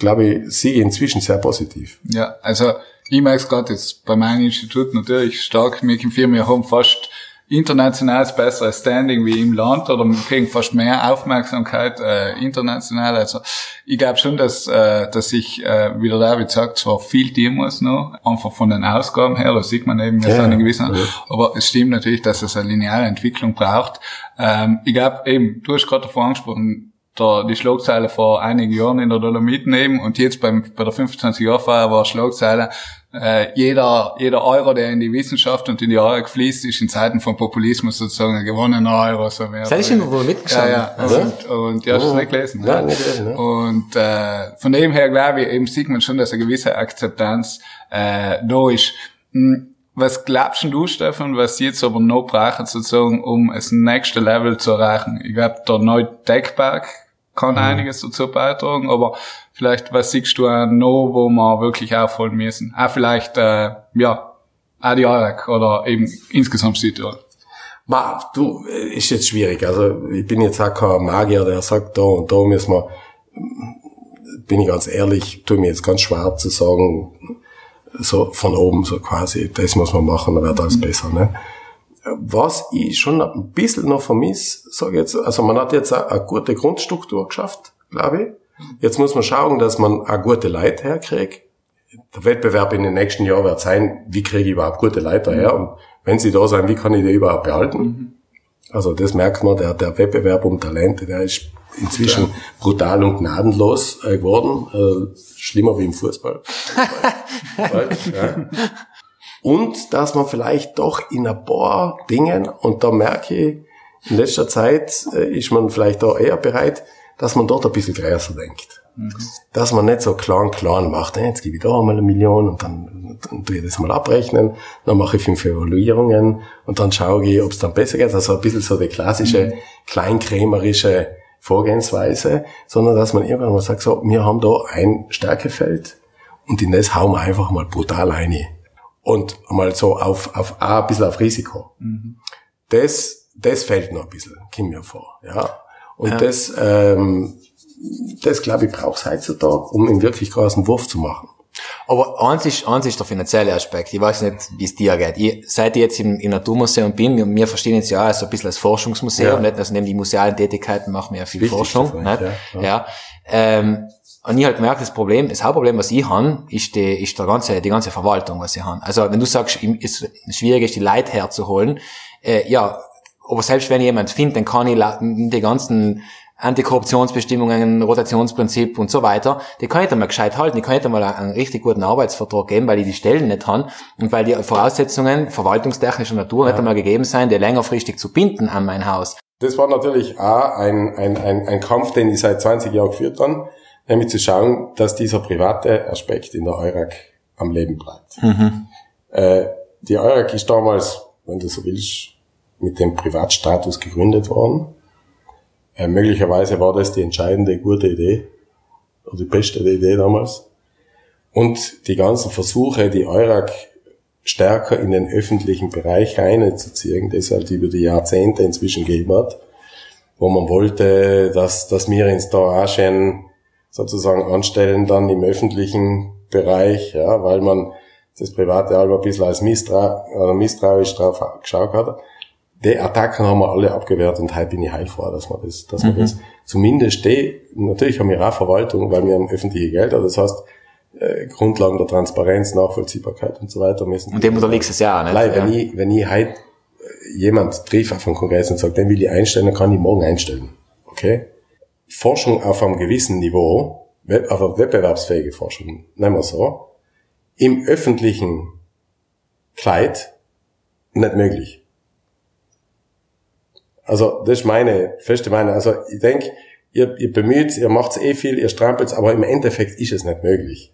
glaube ich, sehe ich inzwischen sehr positiv. Ja, also ich merke es gerade jetzt bei meinem Institut natürlich stark, wir Firmen wir haben fast international besseres Standing wie im Land oder wir kriegen fast mehr Aufmerksamkeit äh, international. Also ich glaube schon, dass, äh, dass ich, äh, wie der David sagt, zwar viel tun muss noch, einfach von den Ausgaben her, das sieht man eben, dass Ja, eine gewisse, ja. aber es stimmt natürlich, dass es eine lineare Entwicklung braucht. Ähm, ich glaube eben, du hast gerade davor angesprochen, der, die Schlagzeile vor einigen Jahren in der Dolomiten eben und jetzt beim, bei der 25-Jahr-Feier war Schlagzeile, äh, jeder, jeder Euro, der in die Wissenschaft und in die Euro fließt, ist in Zeiten von Populismus sozusagen ein gewonnener Euro. So mehr Das ist in der. Dolomiten Ja, ja. Und, und ja, hast du es nicht gelesen? Oh. Nein, nicht gelesen, ne? Und äh, von dem her glaube ich, eben sieht man schon, dass eine gewisse Akzeptanz äh, da ist. Hm, Was glaubst du, Stefan, was sie jetzt aber noch brauchen, sozusagen, um das nächste Level zu erreichen? Ich glaube, der neue Techpark kann einiges dazu beitragen, aber vielleicht, was siehst du auch noch, wo wir wirklich aufholen müssen? Auch vielleicht, äh, ja, auch die AREC oder eben insgesamt Südtirol. Ma, du, äh, ist jetzt schwierig. Also, ich bin jetzt auch kein Magier, der sagt, da und da müssen wir, bin ich ganz ehrlich, tue mir jetzt ganz schwer zu sagen, so von oben, so quasi, das muss man machen, dann wird alles besser, ne? Was ich schon ein bisschen noch vermisse, sage jetzt, also man hat jetzt eine, eine gute Grundstruktur geschafft, glaube ich. Jetzt muss man schauen, dass man eine gute Leute herkriegt. Der Wettbewerb in den nächsten Jahren wird sein, wie kriege ich überhaupt gute Leute her? Und wenn sie da sind, wie kann ich die überhaupt behalten? Also das merkt man, der, der Wettbewerb um Talente, der ist inzwischen brutal und gnadenlos äh, geworden. Äh, schlimmer wie im Fußball. ja. Und dass man vielleicht doch in ein paar Dingen, und da merke ich, in letzter Zeit äh, ist man vielleicht da eher bereit, dass man dort ein bisschen größer denkt. Dass man nicht so klein, klein macht, äh, jetzt gebe ich da einmal eine Million und dann, dann tue ich das mal abrechnen, dann mache ich fünf Evaluierungen und dann schaue ich, ob es dann besser geht. Also ein bisschen so die klassische, kleinkrämerische Vorgehensweise, sondern dass man irgendwann mal sagt, so, wir haben da ein Stärkefeld und in das hauen wir einfach mal brutal rein. Und mal so auf, auf auch ein bisschen auf Risiko. Das, das fällt noch ein bisschen, kommt mir vor, ja. Und das, ähm, das glaube ich braucht's heutzutage, um einen wirklich großen Wurf zu machen. Aber eins ist, eins ist der finanzielle Aspekt. Ich weiß nicht, wie es dir geht. Ich, seit ich jetzt im, im Naturmuseum bin, wir, wir verstehen jetzt ja so ein bisschen als Forschungsmuseum, Ja. nicht? Also neben die musealen Tätigkeiten machen wir ja viel Wichtig Forschung, nicht? ja, Ja. ja. Ähm, und ich halt gemerkt, das Problem, das Hauptproblem, was ich habe, ist die, ist der ganze, die ganze Verwaltung, was ich habe. Also, wenn du sagst, ihm ist schwierig ist, die Leute herzuholen, äh, ja, aber selbst wenn ich jemand finde, dann kann ich die ganzen Antikorruptionsbestimmungen, Rotationsprinzip und so weiter, die kann ich dann mal gescheit halten, die kann ich dann mal einen, richtig guten Arbeitsvertrag geben, weil ich die Stellen nicht habe und weil die Voraussetzungen verwaltungstechnischer Natur nicht einmal gegeben sein, die längerfristig zu binden an mein Haus. Das war natürlich auch ein, ein, ein, ein Kampf, den ich seit 20 Jahren geführt habe, nämlich zu schauen, dass dieser private Aspekt in der EURAG am Leben bleibt. Äh, die EURAG ist damals, wenn du so willst, mit dem Privatstatus gegründet worden. Äh, möglicherweise war das die entscheidende gute Idee, oder die beste Idee damals. Und die ganzen Versuche, die EURAG stärker in den öffentlichen Bereich reinzuziehen, das halt über die Jahrzehnte inzwischen gegeben hat, wo man wollte, dass, dass wir ins Garagen sozusagen anstellen dann im öffentlichen Bereich, ja, weil man das private Alba ein bisschen als misstrau äh, misstrauisch drauf geschaut hat. Die Attacken haben wir alle abgewehrt und heute bin ich heilfroh, dass wir das, dass wir das zumindest die, natürlich haben wir auch Verwaltung, weil wir haben öffentliche Gelder, das heißt, äh, Grundlagen der Transparenz, Nachvollziehbarkeit und so weiter müssen. Und dem unterliegst es ja auch, nicht? Bleib, wenn Ja. ich, wenn ich heute jemand triff auf einem Kongress und sagt, den will ich einstellen, dann kann ich morgen einstellen. Okay? Forschung auf einem gewissen Niveau, auf eine wettbewerbsfähige Forschung, nehmen wir so, im öffentlichen Kleid nicht möglich. Also, das ist meine feste Meinung. Also, ich denke, ihr, ihr bemüht, ihr macht eh viel, ihr strampelt, aber im Endeffekt ist es nicht möglich.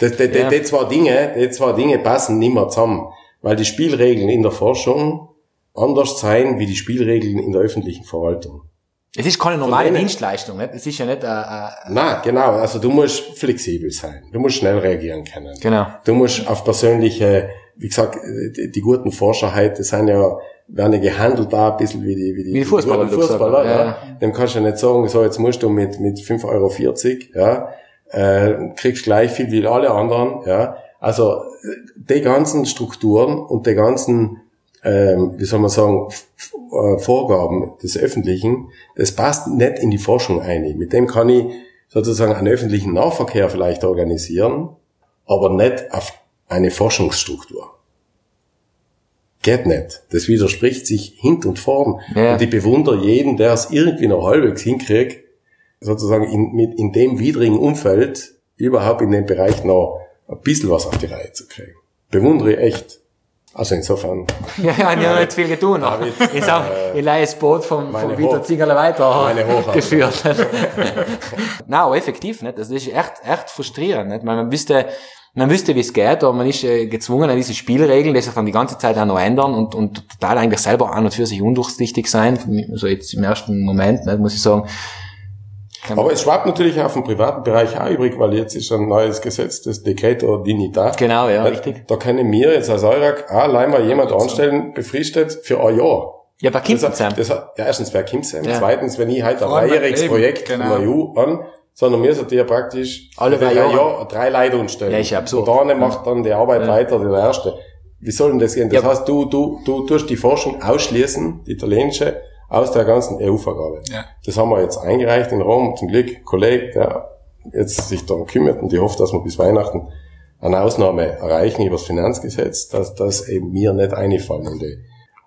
Das, die, Ja. die zwei Dinge, die zwei Dinge passen nicht mehr zusammen, weil die Spielregeln in der Forschung anders sein wie die Spielregeln in der öffentlichen Verwaltung. Es ist keine normale Dienstleistung, nicht? Es ist ja nicht, äh, äh, Na, genau. Also du musst flexibel sein. Du musst schnell reagieren können. genau. Du musst auf persönliche, wie gesagt, die, die guten Forscher heute sind ja, werden ja gehandelt da ein bisschen wie die, wie die, Wie die Fußballer, gesagt Fußballer, ja. Ja. Dem kannst du ja nicht sagen, so, jetzt musst du mit, mit 5,40 Euro, ja, äh, kriegst gleich viel wie alle anderen, ja. Also äh, die ganzen Strukturen und die ganzen, ähm, wie soll man sagen, äh, Vorgaben des Öffentlichen, das passt nicht in die Forschung ein. Mit dem kann ich sozusagen einen öffentlichen Nahverkehr vielleicht organisieren, aber nicht auf eine Forschungsstruktur. Geht nicht. Das widerspricht sich hint und vorn. Ja. Und ich bewundere jeden, der es irgendwie noch halbwegs hinkriegt, sozusagen in, mit, in dem widrigen Umfeld überhaupt in dem Bereich noch ein bisschen was auf die Reihe zu kriegen. Bewundere ich echt. Also insofern, Ja, ja, ich habe nicht viel getan. David, Ich sag, ich leihe das Boot vom, vom Hoch- Zingerle weiter geführt. Nein, aber effektiv, nicht? Das ist echt, echt frustrierend, nicht? Man, man wüsste, man wüsste, wie es geht, aber man ist äh, gezwungen an diese Spielregeln, die sich dann die ganze Zeit auch noch ändern und, und total eigentlich selber an und für sich undurchsichtig sein. So jetzt im ersten Moment, nicht, muss ich sagen. Aber es schwappt natürlich auf den privaten Bereich auch übrig, weil jetzt ist ein neues Gesetz, das Decreto Dignitas. Genau, ja, Da- richtig. Da können wir jetzt als Eurak auch allein mal jemand anstellen, befristet für ein Jahr. Ja, bei Kind Das, zusammen. das, ja, erstens, wer kommt sein? Ja. Zweitens, wenn ich halt ein dreijähriges Projekt genau. von der EU an, sondern wir sollten ja praktisch Alle drei drei Jahre. Jahre drei Leute umstellen. Ja, ist ja absurd. Und der eine macht dann die Arbeit weiter, der erste. Wie soll denn das gehen? Das Ja. heißt, du, du, du tust die Forschung ausschließen, die italienische, aus der ganzen EU-Vergabe. Ja. Das haben wir jetzt eingereicht in Rom. Zum Glück, ein Kollege, der jetzt sich darum kümmert und ich hoffe, dass wir bis Weihnachten eine Ausnahme erreichen über das Finanzgesetz, dass das eben mir nicht einfallen in die.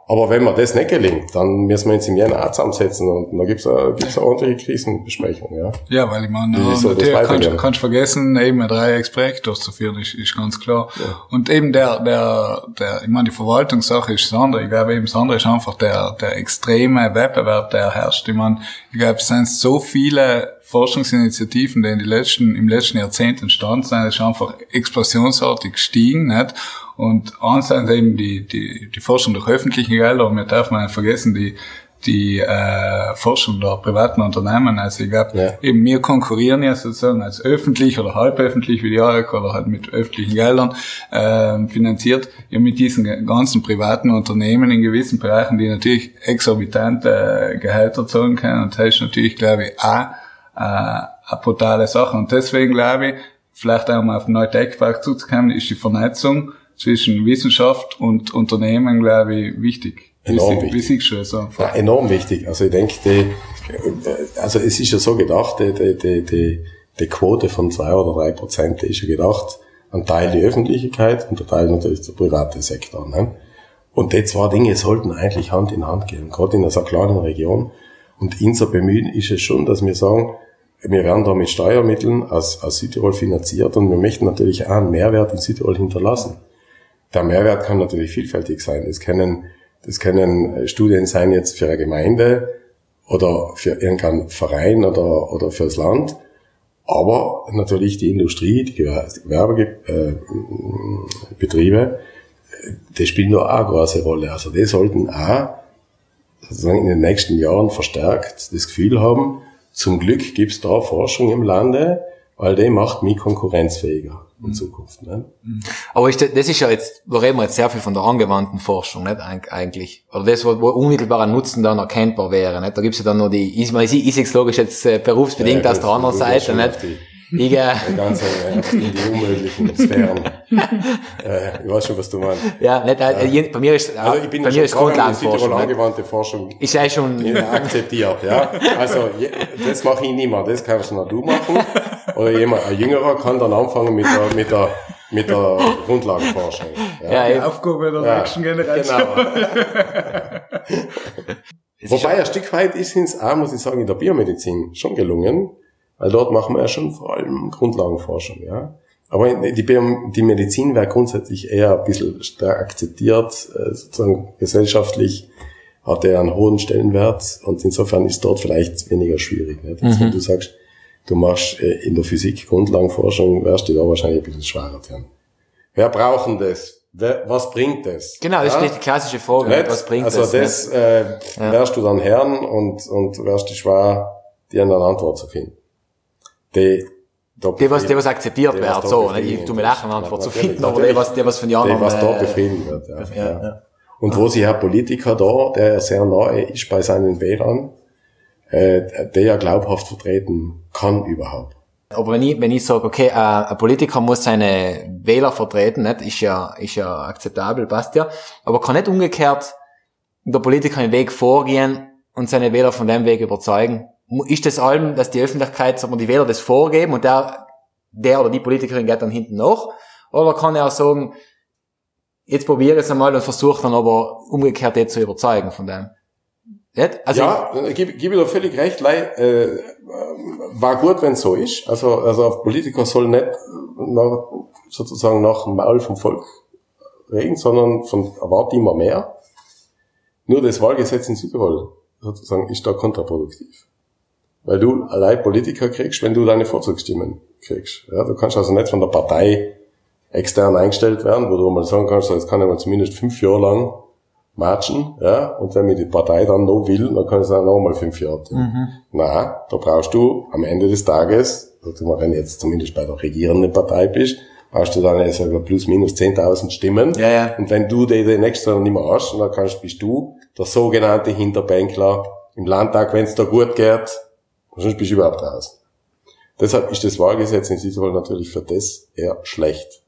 Aber wenn mir das nicht gelingt, dann müssen wir uns im Jänner auch zusammensetzen und da gibt's eine, gibt's eine ordentliche Krisenbesprechung, ja. Ja, weil ich meine, ja, das natürlich kannst, kannst vergessen, eben ein Dreiecksprojekt durchzuführen, ist, ist ganz klar. Und eben der, der, der, ich meine, die Verwaltungssache ist das andere. Ich glaube eben, das andere ist einfach der, der extreme Wettbewerb, der herrscht. Ich meine, ich glaube, es sind so viele Forschungsinitiativen, die in die letzten, im letzten Jahrzehnt entstanden sind, ist einfach explosionsartig gestiegen, nicht? Und sind eben die, die, die Forschung durch öffentliche Gelder, und wir dürfen nicht vergessen, die, die äh, Forschung der privaten Unternehmen. Also ich glaube, Ja. eben wir konkurrieren ja sozusagen als öffentlich oder halböffentlich wie die AREC oder halt mit öffentlichen Geldern ähm, finanziert, ja mit diesen ganzen privaten Unternehmen in gewissen Bereichen, die natürlich exorbitante äh, Gehälter zahlen können. Und das ist natürlich, glaube ich, auch äh, eine brutale Sache. Und deswegen glaube ich, vielleicht auch mal auf den neuen Tech-Park zuzukommen, ist die Vernetzung zwischen Wissenschaft und Unternehmen, glaube ich, wichtig. Enorm wichtig. Du es einfach? Ja, enorm wichtig. Also ich denke, die, also es ist ja so gedacht, die, die, die, die, Quote von zwei oder drei Prozent, die ist ja gedacht, ein Teil die Öffentlichkeit und ein Teil natürlich der private Sektor. Ne? Und die zwei Dinge sollten eigentlich Hand in Hand gehen, gerade in so einer kleinen Region. Und unser Bemühen ist es schon, dass wir sagen, wir werden da mit Steuermitteln aus, aus Südtirol finanziert und wir möchten natürlich auch einen Mehrwert in Südtirol hinterlassen. Der Mehrwert kann natürlich vielfältig sein. Das können, das können Studien sein jetzt für eine Gemeinde oder für irgendeinen Verein oder, oder fürs Land. Aber natürlich die Industrie, die Gewerbebetriebe, Betriebe, äh, die spielen da auch eine große Rolle. Also die sollten auch sozusagen in den nächsten Jahren verstärkt das Gefühl haben, zum Glück gibt's da Forschung im Lande, weil die macht mich konkurrenzfähiger in Zukunft. Ne? Aber ist das, ist ja jetzt, da reden wir jetzt sehr viel von der angewandten Forschung, nicht eig- eigentlich. Oder das, wo, wo unmittelbarer Nutzen dann erkennbar wäre. Nicht? Da gibt's ja dann noch die, ich, meine, ich, ich es logisch jetzt äh, berufsbedingt Ja, aus der anderen Seite. Nicht? Auf die- Ich, äh, Die in die unmöglichen Sphären. äh, ich weiß schon, was du meinst. ja, nicht, äh, bei mir ist, Also ich bin bei ja mir ist in Grundlagenforschung. nicht? angewandte Forschung Ich sei schon, ja, akzeptiert, ja. Also, je- das mache ich nicht mehr, das kannst nur du machen. Oder jemand, ein Jüngerer kann dann anfangen mit der, mit der, mit der Grundlagenforschung. Ja, ja, Die. Aufgabe der Ja, nächsten Generation. Genau. Wobei ein Stück weit ist uns auch, muss ich sagen, in der Biomedizin schon gelungen, weil dort machen wir ja schon vor allem Grundlagenforschung, ja. Aber die, die Medizin wäre grundsätzlich eher ein bisschen stark akzeptiert, äh, sozusagen gesellschaftlich hat er einen hohen Stellenwert und insofern ist dort vielleicht weniger schwierig. Nicht? Also Wenn du sagst, du machst äh, in der Physik Grundlagenforschung, wärst du da wahrscheinlich ein bisschen schwerer dran. Wer braucht denn das? Wer, was bringt das? genau, das Ja? ist die klassische Frage. Nicht? Was bringt also das? das, nicht? äh, Ja. wärst du dann Herrn und, und wärst du schwer, dir eine Antwort zu finden. Die, da Die, was, die, was akzeptiert wird, so. Ich tu mir lachen, eine Antwort zu finden, aber die, was, die, was von den die, was da befriedigt wird. Ja, ja, ja. Und wo sich Herr Politiker da, der sehr nahe ist bei seinen Wählern, äh, der ja glaubhaft vertreten kann überhaupt. Aber wenn ich, wenn ich sage, okay, äh, ein Politiker muss seine Wähler vertreten, nicht, ist ja, ist ja akzeptabel, passt ja. Aber kann nicht umgekehrt der Politiker einen Weg vorgehen und seine Wähler von dem Weg überzeugen. Ist das allem, dass die Öffentlichkeit, sagen wir, die Wähler das vorgeben und der, der oder die Politikerin geht dann hinten nach? Oder kann er auch sagen, jetzt probiere ich es einmal und versuche dann aber umgekehrt jetzt zu überzeugen von dem? Also, ja, gebe geb ich dir völlig recht, Lei, äh, war gut, wenn es so ist. Also, also Politiker soll nicht nach, sozusagen nach dem Maul vom Volk reden, sondern von erwarte immer mehr. Nur das Wahlgesetz in Südtirol sozusagen ist da kontraproduktiv. Weil du allein Politiker kriegst, wenn du deine Vorzugsstimmen kriegst. Ja, du kannst also nicht von der Partei extern eingestellt werden, wo du mal sagen kannst, jetzt kann ich mal zumindest fünf Jahre lang matchen, ja, und wenn mir die Partei dann noch will, dann kann ich sagen, noch mal fünf Jahre tun. Na, da brauchst du am Ende des Tages, also wenn du jetzt zumindest bei der regierenden Partei bist, brauchst du dann sag mal, plus minus 10.000 Stimmen. Ja, ja. Und wenn du die, die nächste Jahr nicht mehr hast, dann kannst, bist du der sogenannte Hinterbänkler im Landtag, wenn es da gut geht, sonst bist du überhaupt raus. Deshalb ist das Wahlgesetz in Südtirol natürlich für das eher schlecht.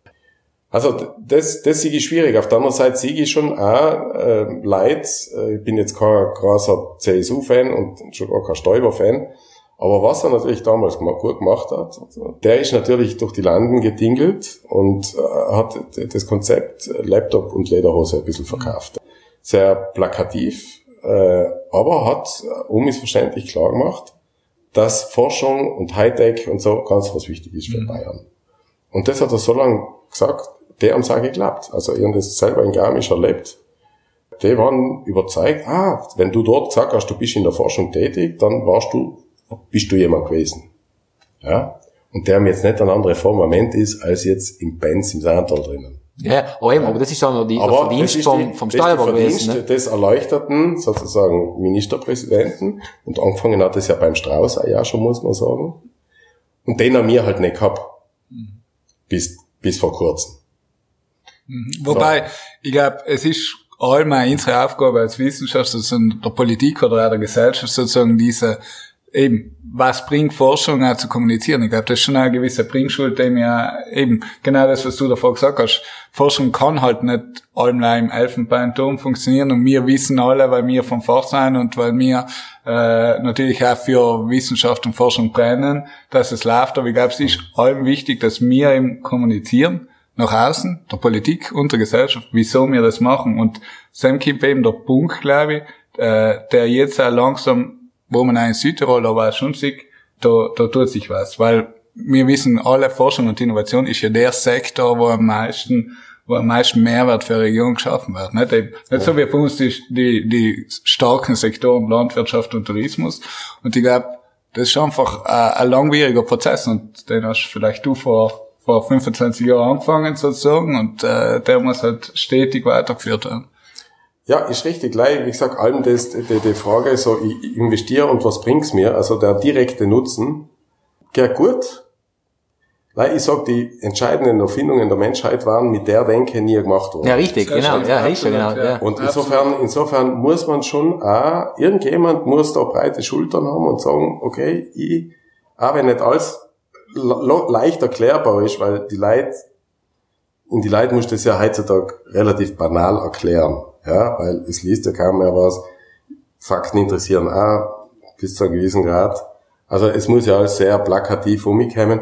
Also das, das sehe ich schwierig. Auf der anderen Seite sehe ich schon auch äh, Leid. Ich bin jetzt kein großer CSU-Fan und schon gar kein Stoiber-Fan. Aber was er natürlich damals gut gemacht hat, der ist natürlich durch die Landen getingelt und äh, hat das Konzept Laptop und Lederhose ein bisschen verkauft. Sehr plakativ, äh, aber hat äh, unmissverständlich klar gemacht, dass Forschung und Hightech und so ganz was wichtig ist für Bayern. Und das hat er so lange gesagt, der haben es auch geklappt. Also, habe das selber in Garmisch erlebt. Die waren überzeugt, ah, wenn du dort gesagt hast, du bist in der Forschung tätig, dann warst du, bist du jemand gewesen. Ja? Und der haben jetzt nicht ein anderer Formament ist, als jetzt im Benz im Saantal drinnen. Ja, aber eben, aber das ist dann noch die, der Aber Verdienst das ist vom, vom der Steuerbürger gewesen, Verdienst ne? des erleuchteten, sozusagen, Ministerpräsidenten. Und angefangen hat es ja beim Strauß auch ja schon, muss man sagen. Und den haben wir halt nicht gehabt. Bis, bis vor kurzem. Wobei, ich glaube, es ist allgemein unsere Aufgabe als Wissenschaftler, sozusagen der Politik oder auch der Gesellschaft sozusagen diese, eben, was bringt Forschung auch zu kommunizieren? Ich glaube, das ist schon eine gewisse Bringschuld, dem ja eben, genau das, was du davor gesagt hast, Forschung kann halt nicht allgemein im Elfenbeinturm funktionieren und wir wissen alle, weil wir vom Fach sein und weil wir äh, natürlich auch für Wissenschaft und Forschung brennen, dass es läuft, aber ich glaube, es ist allem wichtig, dass wir eben kommunizieren, nach außen, der Politik und der Gesellschaft, wieso wir das machen. Und Sam kommt eben der Punkt, glaube ich, äh, der jetzt auch langsam, wo man auch in Südtirol aber auch schon sieht, da, da tut sich was. Weil wir wissen, alle Forschung und Innovation ist ja der Sektor, wo am meisten wo am meisten Mehrwert für eine Region geschaffen wird. Nicht, nicht so wie bei uns die, die, die starken Sektoren Landwirtschaft und Tourismus. Und ich glaube, das ist einfach ein, ein langwieriger Prozess und den hast vielleicht du vor vor 25 Jahren angefangen sozusagen und äh, der muss halt stetig weitergeführt werden. Ja, ist richtig. Gleich, wie gesagt, allem das, die, die Frage, so, ich investiere und was bringt's mir? Also der direkte Nutzen, geht gut. Nein, ich sag, die entscheidenden Erfindungen der Menschheit waren mit der Denke nie gemacht worden. Ja, richtig, genau, schön, ja, ja genau, ja. Und insofern, insofern muss man schon auch, irgendjemand muss da breite Schultern haben und sagen, okay, ich, auch wenn nicht alles le- leicht erklärbar ist, weil die Leute, in die Leute muss das ja heutzutage relativ banal erklären, ja, weil es liest ja kaum mehr was, Fakten interessieren auch bis zu einem gewissen Grad. Also es muss ja alles sehr plakativ umkommen.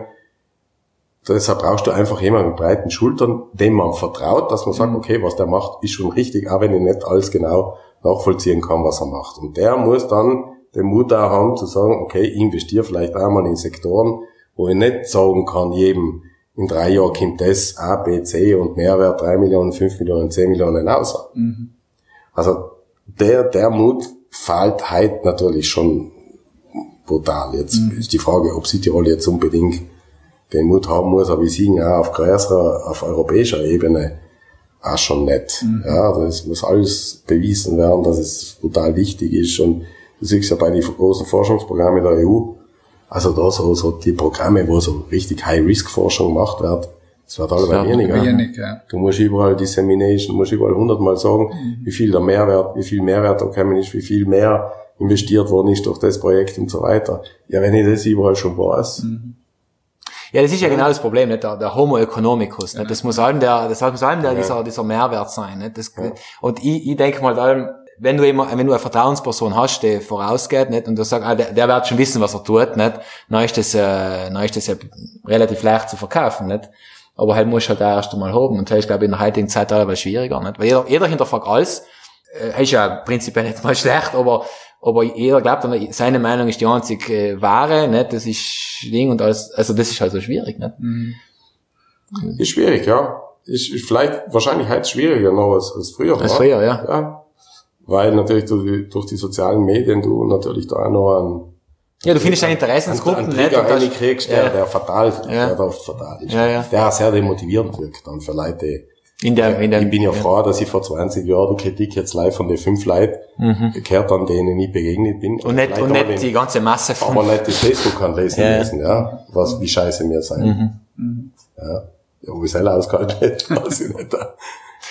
Deshalb brauchst du einfach jemanden mit breiten Schultern, dem man vertraut, dass man sagt, okay, was der macht, ist schon richtig, auch wenn ich nicht alles genau nachvollziehen kann, was er macht. Und der muss dann den Mut auch haben, zu sagen, okay, ich investiere vielleicht auch mal in Sektoren, wo ich nicht sagen kann, jedem, in drei Jahren kommt das A, B, C und Mehrwert drei Millionen, fünf Millionen, zehn Millionen aus. Also der, der Mut fehlt heute natürlich schon brutal. Jetzt ist die Frage, ob Südtirol jetzt unbedingt den Mut haben muss, aber ich sehe auch auf größerer, auf europäischer Ebene auch schon nicht. Ja, das muss alles bewiesen werden, dass es brutal wichtig ist und du siehst ja bei den großen Forschungsprogrammen der EU, also da so, so die Programme, wo so richtig High-Risk-Forschung gemacht wird, das wird alle wird weniger. Wenig, ja. Du musst überall Dissemination, du musst überall hundertmal sagen, wie viel der Mehrwert, wie viel Mehrwert da gekommen ist, wie viel mehr investiert worden ist durch das Projekt und so weiter. Ja, wenn ich das überall schon weiß, Ja, das ist ja genau das Problem, nicht? Der, der Homo economicus, nicht? Das muss allem der, das muss allem der, dieser, dieser Mehrwert sein, nicht? Das, Und ich, ich denke mal, allem, wenn du immer, wenn du eine Vertrauensperson hast, die vorausgeht, nicht? Und du sagst, ah, der, der wird schon wissen, was er tut, nicht? Dann ist das, äh, dann ist das ja relativ leicht zu verkaufen, nicht? Aber halt musst du halt auch erst einmal haben. Und das ist, glaube ich, in der heutigen Zeit teilweise schwieriger, nicht? Weil jeder, jeder hinterfragt alles. Äh, ist ja prinzipiell nicht mal schlecht, aber, aber jeder glaubt dann, seine Meinung ist die einzig äh, wahre, nicht? Das ist Ding und alles, also das ist halt so schwierig, nicht? Ist schwierig, ja. Ist, ist vielleicht wahrscheinlich heute schwieriger noch als, als früher. Als war. früher, ja. ja. Weil natürlich durch die, durch die sozialen Medien du natürlich da auch noch einen, Ja, du findest deine Interessensgruppen, einen nicht? Trigger das- kriegst, der, ja. der fatal, Ja. der oft fatal ist. Ja, ja. Der auch sehr demotivierend wirkt dann für Leute, in der, in der, ich bin ja, froh, dass ich vor 20 Jahren die Kritik jetzt live von den fünf Leuten gehört an denen ich begegnet bin. Mhm. und nicht, und nicht die ganze Masse von, aber nicht die Facebook kann lesen Ja. Mhm. müssen, ja. Was, wie scheiße wir sein. Ja. Ja, wo ich selber ausgehalten hätte, weiß ich nicht.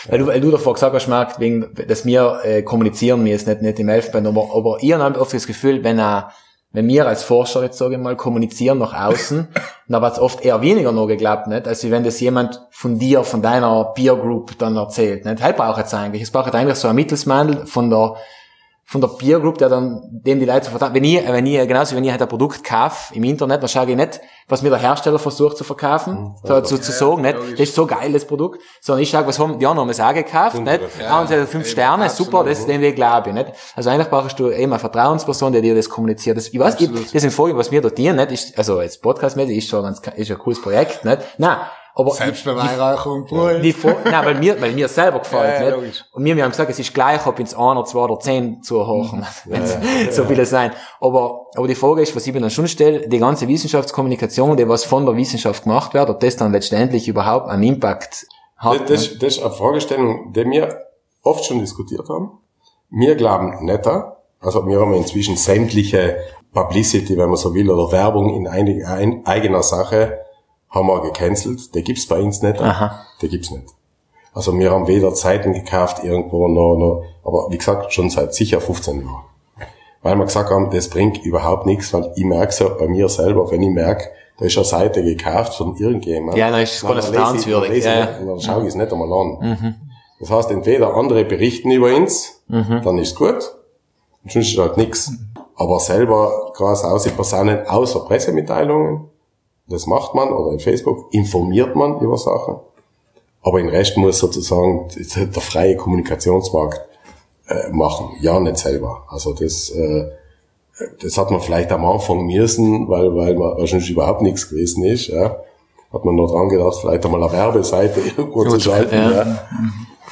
Weil du, weil du davor gesagt hast, Marc, wegen, dass wir äh, kommunizieren müssen, nicht, nicht im Elfenbein, aber, aber ich habe oft das Gefühl, wenn, äh, wenn wir als Forscher jetzt, sage ich mal, kommunizieren nach außen, dann wird es oft eher weniger noch geglaubt, nicht? als wenn das jemand von dir, von deiner Peer Group dann erzählt, nicht? Halt braucht es eigentlich. Es braucht eigentlich so ein Mittelsmann von der, von der Peer Group, der dann dem die Leute so vertrauen. Wenn ich, wenn ich, genauso wenn ich halt ein Produkt kaufe im Internet, dann schaue ich nicht, was mir der Hersteller versucht zu verkaufen, so, zu, zu sagen, nicht, das ist so geil, das Produkt, sondern ich schaue, was haben die anderen auch gekauft, nicht, ja, und sie haben fünf Sterne, super, das, dem Weg glaube ich, nicht. Also eigentlich brauchst du eben eine Vertrauensperson, die dir das kommuniziert. Das, ich weiß, ich, das sind Folgen, was wir dort dienen, nicht, ist, also jetzt podcastmäßig ist schon ganz, ist ein cooles Projekt, nicht, nein, aber die Vor nein, weil mir, weil mir selber gefällt, Ja, ja, nicht? Und wir, wir haben gesagt, es ist gleich, ob ins 1 oder 2 oder 10 zuhören, wenn's so viele sein. Aber, aber die Frage ist, was ich mir dann schon stelle, die ganze Wissenschaftskommunikation, die was von der Wissenschaft gemacht wird, ob das dann letztendlich überhaupt einen Impact hat. Das, das, das ist eine Fragestellung, die wir oft schon diskutiert haben. Wir glauben nicht. Also wir haben inzwischen sämtliche Publicity, wenn man so will, oder Werbung in einig, ein, eigener Sache haben wir gecancelt. Die gibt's bei uns nicht. Aha. Die gibt's nicht. Also wir haben weder Zeiten gekauft irgendwo noch, noch, aber wie gesagt, schon seit sicher 15 Jahren. Weil wir gesagt haben, das bringt überhaupt nichts, weil ich merke ja bei mir selber, wenn ich merke, da ist eine Seite gekauft von irgendjemandem. Ja, dann ist es gar nicht vertrauenswürdig. Ich- Ja, ja. dann, schaue ich es nicht einmal an. Das heißt, entweder andere berichten über uns, dann ist gut, und sonst ist halt nichts. Aber selber quasi aus Personen außer Pressemitteilungen, das macht man, oder in Facebook informiert man über Sachen. Aber den Rest muss sozusagen der freie Kommunikationsmarkt äh, machen, ja nicht selber. Also das, äh, das hat man vielleicht am Anfang müssen, weil, weil man wahrscheinlich überhaupt nichts gewesen ist. Ja. Hat man noch dran gedacht, vielleicht einmal eine Werbeseite irgendwo zu schalten. ja. Ja.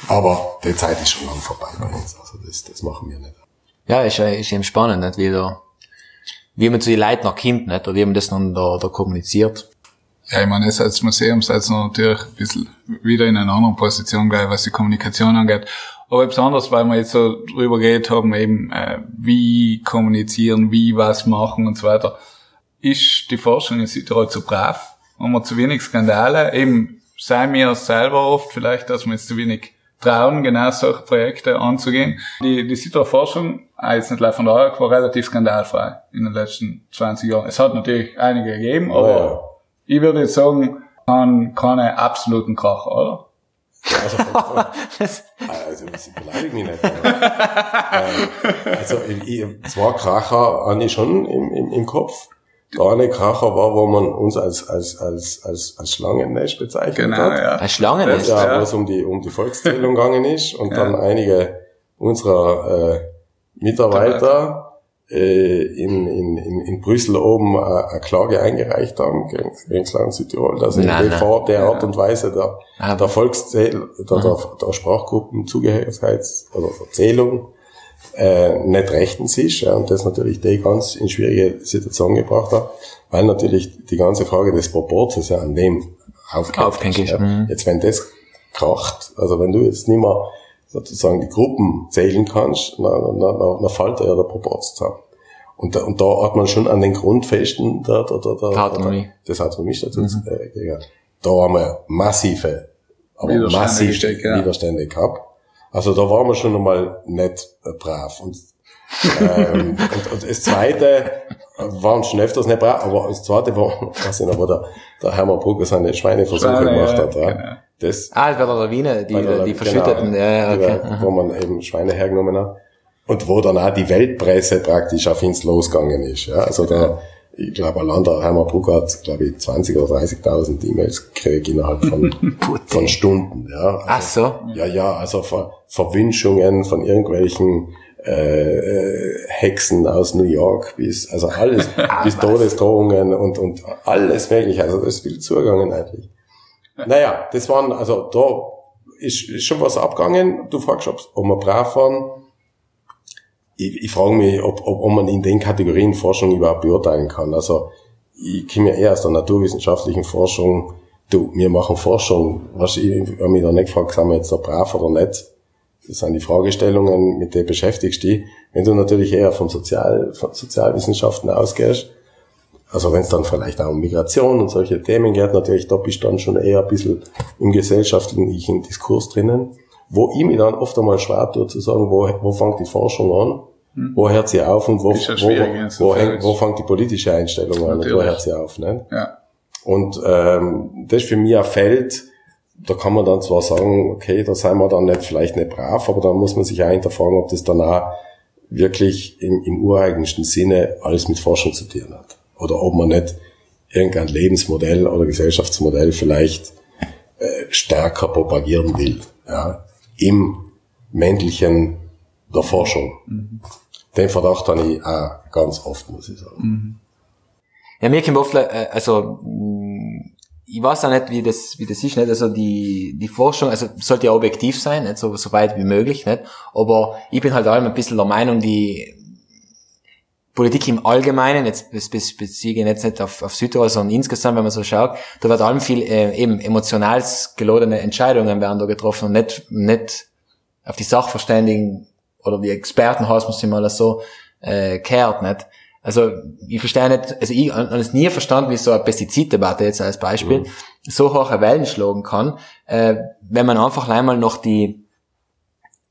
Aber die Zeit ist schon lang vorbei bei uns. Also das, das machen wir nicht. Ja, ist, ist eben spannend, nicht? Wie, da, wie man zu den Leuten noch kommt, nicht? Oder wie man das dann da, da kommuniziert. Ja, ich meine, jetzt als Museum seid ihr natürlich ein bisschen wieder in einer anderen Position, gleich, was die Kommunikation angeht. Aber etwas anderes, weil wir jetzt so drüber geredet haben, eben, äh, wie kommunizieren, wie was machen und so weiter. Ist die Forschung in Südtirol zu brav? Haben wir zu wenig Skandale? Eben, sei mir selber oft vielleicht, dass wir jetzt zu wenig trauen, genau solche Projekte anzugehen. Die, die Südtiroler Forschung, auch jetzt nicht live von der ARC, war relativ skandalfrei in den letzten 20 Jahren. Es hat natürlich einige gegeben, aber ja. ich würde jetzt sagen, kann, keine absoluten Kracher, oder? Also, also das beleidigt mich nicht. Aber, ähm, also ich, zwei Kracher habe ich schon im, im, im Kopf. Der eine Kracher war, wo man uns als, als, als, als, als Schlangennest bezeichnet hat. Eine Schlange nicht? Ja, Ja. wo es um die, um die Volkszählung gegangen ist und dann einige unserer äh, Mitarbeiter äh, in, in, in, in Brüssel oben äh, eine Klage eingereicht haben gegen, gegen das Land Südtirol, dass in Nein, der, nein. Der Art und Weise der, Aber- der Volkszähl, der, der, der Sprachgruppenzugehörigkeits- oder Zählung äh, nicht rechtens ist ja, und das natürlich die ganz in schwierige Situation gebracht hat, weil natürlich die ganze Frage des Proportes ja an dem aufgehängt Aufgehängt ist, Ja. mhm. Jetzt wenn das kracht, also wenn du jetzt nicht mehr sozusagen die Gruppen zählen kannst, dann, dann, dann, dann fällt ja der Proporz zusammen. Und da, und da hat man schon an den Grundfesten der, der, der, der, Der Autonomie. des Autonomiestatuts äh, gegangen. Da haben wir massive, aber Widerstände massiv gesteckt, ja. Widerstände gehabt. Also da waren wir schon einmal nicht äh, brav. Und, ähm, und, und das Zweite, äh, waren schon öfters nicht brav, aber das zweite war, weiß ich noch, wo der, der Hermann Brugger seine Schweineversuche Schweine, gemacht ja, hat. Ja. genau. Das, Ah, war der Lawine, die, bei der- die verschütteten. genau, ja, ja, okay. Wo man eben Schweine hergenommen hat. Und wo dann auch die Weltpresse praktisch auf ins losgegangen ist. Ja. Also da, ich glaube, Hermann Brugger hat, glaube ich, 20 oder 30.000 E-Mails gekriegt innerhalb von, von Stunden. Ja. Also, Ach so. Ja, ja, also Ver Verwünschungen von irgendwelchen äh, äh, Hexen aus New York bis, also alles, bis Todesdrohungen und, und alles mögliche. Also das ist viel zugegangen eigentlich. Naja, das waren, also da ist, ist schon was abgegangen. Du fragst, ob wir brav waren. Ich, ich frage mich, ob, ob, ob man in den Kategorien Forschung überhaupt beurteilen kann. Also ich komme ja eher aus der naturwissenschaftlichen Forschung. Du, wir machen Forschung. Was ich habe mich da nicht gefragt, sind wir jetzt da brav oder nicht. Das sind die Fragestellungen, mit denen beschäftigst du dich. Wenn du natürlich eher von, Sozial, von Sozialwissenschaften ausgehst, also wenn es dann vielleicht auch um Migration und solche Themen geht, natürlich, da bist du dann schon eher ein bisschen im gesellschaftlichen Diskurs drinnen, wo ich mir dann oft einmal schwer tue zu sagen, wo, wo fängt die Forschung an, wo hört sie auf und wo, wo, wo, falsch. wo fängt die politische Einstellung an und wo hört sie auf. Ne? Ja. Und ähm, das ist für mich ein Feld, da kann man dann zwar sagen, okay, da sind wir dann nicht vielleicht nicht brav, aber dann muss man sich auch hinterfragen, ob das dann auch wirklich im, im ureigensten Sinne alles mit Forschung zu tun hat. Oder ob man nicht irgendein Lebensmodell oder Gesellschaftsmodell vielleicht äh, stärker propagieren will. Ja, Im männlichen der Forschung. Den Verdacht habe ich auch ganz oft, muss ich sagen. Ja, mir kommt oft, äh, also, ich weiß auch nicht, wie das, wie das ist, nicht? Also, die, die Forschung, also, sollte ja objektiv sein, nicht? So, so weit wie möglich, nicht? Aber ich bin halt allem ein bisschen der Meinung, die Politik im Allgemeinen, jetzt bez- bez- beziehe ich jetzt nicht auf, auf Südtirol, sondern insgesamt, wenn man so schaut, da wird allem viel, äh, eben emotional geladene Entscheidungen werden da getroffen und nicht, nicht auf die Sachverständigen oder die Experten, heißt man sie mal so, äh, kehrt, nicht? Also, ich verstehe nicht, also ich habe es nie verstanden, wie so eine Pestiziddebatte jetzt als Beispiel so hohe Wellen schlagen kann, äh, wenn man einfach einmal noch die,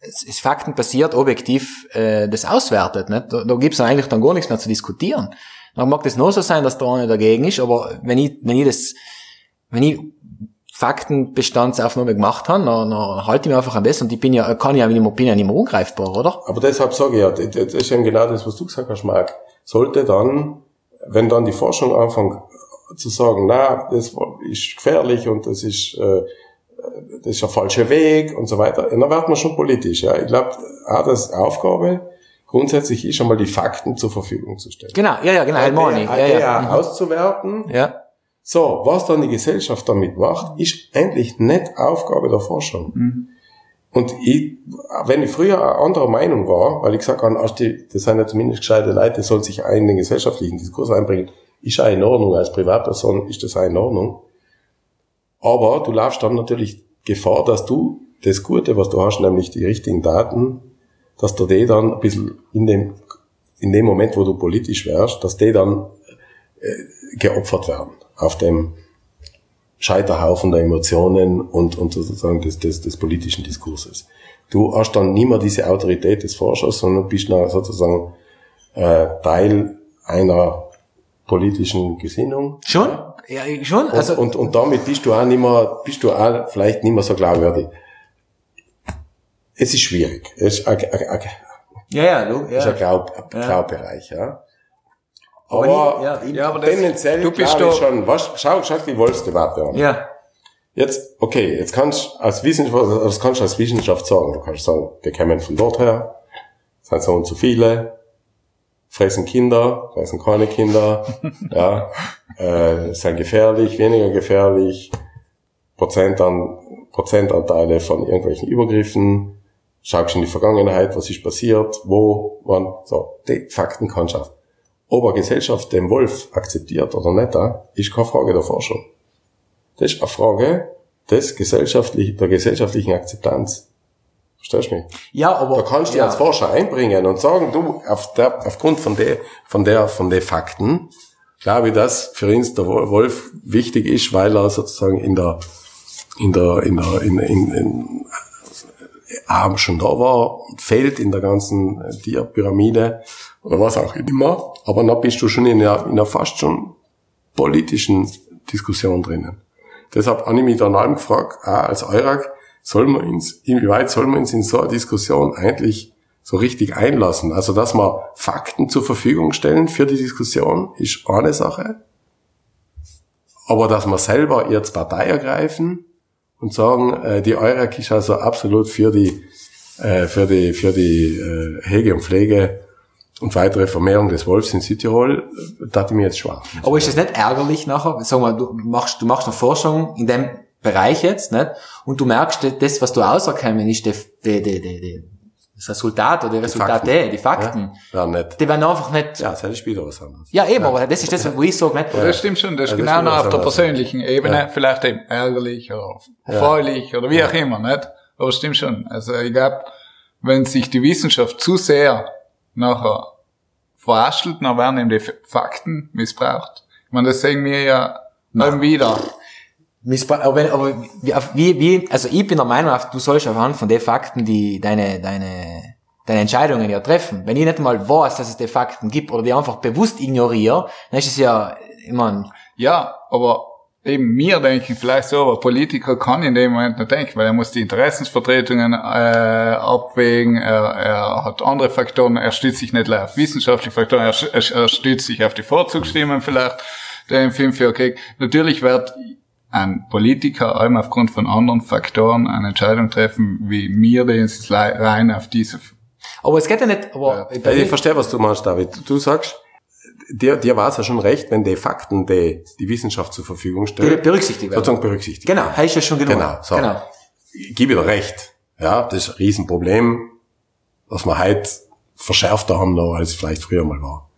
es ist faktenbasiert, objektiv äh, das auswertet. Nicht? Da, da gibt's dann eigentlich dann gar nichts mehr zu diskutieren. Dann mag das nur so sein, dass der eine dagegen ist, aber wenn ich, wenn ich das, wenn ich Faktenbestandsaufnahme gemacht habe, dann, dann halte ich mich einfach an das und ich bin ja, kann ja, bin ja nicht mehr ungreifbar, oder? Aber deshalb sage ich ja, das ist eben genau das, was du gesagt hast, Marc. Sollte dann, wenn dann die Forschung anfängt zu sagen, na, das ist gefährlich und das ist, äh, das ist ein falscher Weg und so weiter, dann wird man schon politisch. Ja. Ich glaube, auch das Aufgabe grundsätzlich ist einmal die Fakten zur Verfügung zu stellen. Genau, ja, ja, genau, Helmoni. der- Ja, der ja. Mhm. auszuwerten. ja. So, was dann die Gesellschaft damit macht, ist endlich nicht Aufgabe der Forschung. Und ich, wenn ich früher eine andere Meinung war, weil ich gesagt habe, das sind ja zumindest gescheite Leute, die sollen sich in den gesellschaftlichen Diskurs einbringen, ist auch in Ordnung, als Privatperson ist das auch in Ordnung. Aber du laufst dann natürlich Gefahr, dass du das Gute, was du hast, nämlich die richtigen Daten, dass du die dann ein bisschen in dem, in dem Moment, wo du politisch wärst, dass die dann äh, geopfert werden auf dem Scheiterhaufen der Emotionen und, und sozusagen des, des, des politischen Diskurses. Du hast dann nicht mehr diese Autorität des Forschers, sondern bist dann sozusagen äh, Teil einer politischen Gesinnung. Schon? Ja, schon? Und, Also, und, und damit bist du auch nicht mehr, bist du auch vielleicht nicht mehr so glaubwürdig. Es ist schwierig. Es ist ein, ein, ein, ja, ja, lo- ist ein, ja. Grau, ein Graubereich, ja. Aber Aber, ja, Ja, aber das- tendenziell du bist glaube ich schon, was, schau, schau die Wolfsdebatte an. Ja. Jetzt, okay, jetzt kannst du als Wissenschaft, was kannst du als Wissenschaft sagen? Du kannst sagen, wir kommen von dort her, sind so und so viele, fressen Kinder, fressen keine Kinder, ja, äh, sind gefährlich, weniger gefährlich, Prozent an, Prozentanteile von irgendwelchen Übergriffen, schaust in die Vergangenheit, was ist passiert, wo, wann, so, die Fakten kannst du. Ob eine Gesellschaft den Wolf akzeptiert oder nicht, ist keine Frage der Forschung. Das ist eine Frage des gesellschaftlich, der gesellschaftlichen Akzeptanz. Verstehst du mich? Ja, aber. Da kannst du ja. als Forscher einbringen und sagen, du, auf der, aufgrund von der, von der, von den Fakten, glaube ich, dass für uns der Wolf wichtig ist, weil er sozusagen in der, in der, in der, in, in, in auch schon da war, fehlt in der ganzen äh, Tierpyramide oder was auch immer. Aber dann bist du schon in einer, in einer fast schon politischen Diskussion drinnen. Deshalb habe ich mich dann allem gefragt, auch als Eurak, soll man uns, inwieweit soll man uns in so eine Diskussion eigentlich so richtig einlassen? Also, dass wir Fakten zur Verfügung stellen für die Diskussion, ist eine Sache. Aber dass wir selber jetzt Partei ergreifen und sagen, äh, die Eurak ist also absolut für die, äh, für die, für die äh, Hege und Pflege und weitere Vermehrung des Wolfs in Südtirol, äh, da ich mir jetzt schwach. Aber ist das nicht ärgerlich nachher? Sag mal, du machst, du machst eine Forschung in dem Bereich jetzt, nicht? Und du merkst, das, was du auserkennen, ist die, die, die, die, das Resultat oder die Resultate, Fakten. die Fakten. Ja, ja nicht. Die werden einfach nicht, ja, Ja, das ist wieder was anderes. eben, aber das ist das, wo ich sage, nicht? Das stimmt schon, das ist Ja, das genau ist noch wieder auf der persönlichen Ebene, Ja. vielleicht eben ärgerlich oder erfreulich oder wie auch immer, nicht? Aber es stimmt schon. Also ich glaube, wenn sich die Wissenschaft zu sehr nachher verhaschelt, dann werden eben die Fakten missbraucht. Ich meine, das sehen wir ja immer wieder. Aber, aber wie, wie, also ich bin der Meinung, du sollst anhand von den Fakten, die deine, deine, deine Entscheidungen ja treffen. Wenn ich nicht mal weiß, dass es die Fakten gibt oder die einfach bewusst ignoriere, dann ist es ja, ich mein, Ja, aber eben wir denken vielleicht so, aber Politiker kann in dem Moment nicht denken, weil er muss die Interessensvertretungen äh, abwägen, er, er hat andere Faktoren, er stützt sich nicht auf wissenschaftliche Faktoren, er, er, er stützt sich auf die Vorzugsstimmen vielleicht, der im 5 okay. Natürlich wird ein Politiker allem aufgrund von anderen Faktoren eine Entscheidung treffen, wie mir, den es rein auf diese aber es geht ja nicht, aber, Ja, ich verstehe, was du meinst, David. Du sagst, dir, dir war es ja schon recht, wenn die Fakten, die die Wissenschaft zur Verfügung stellt, berücksichtigt werden. sozusagen berücksichtigt. Genau, heißt ja schon genug. Genau, so. genau. Ich gebe dir recht. Ja, das ist ein Riesenproblem, was wir heute verschärfter haben noch, als es vielleicht früher mal war.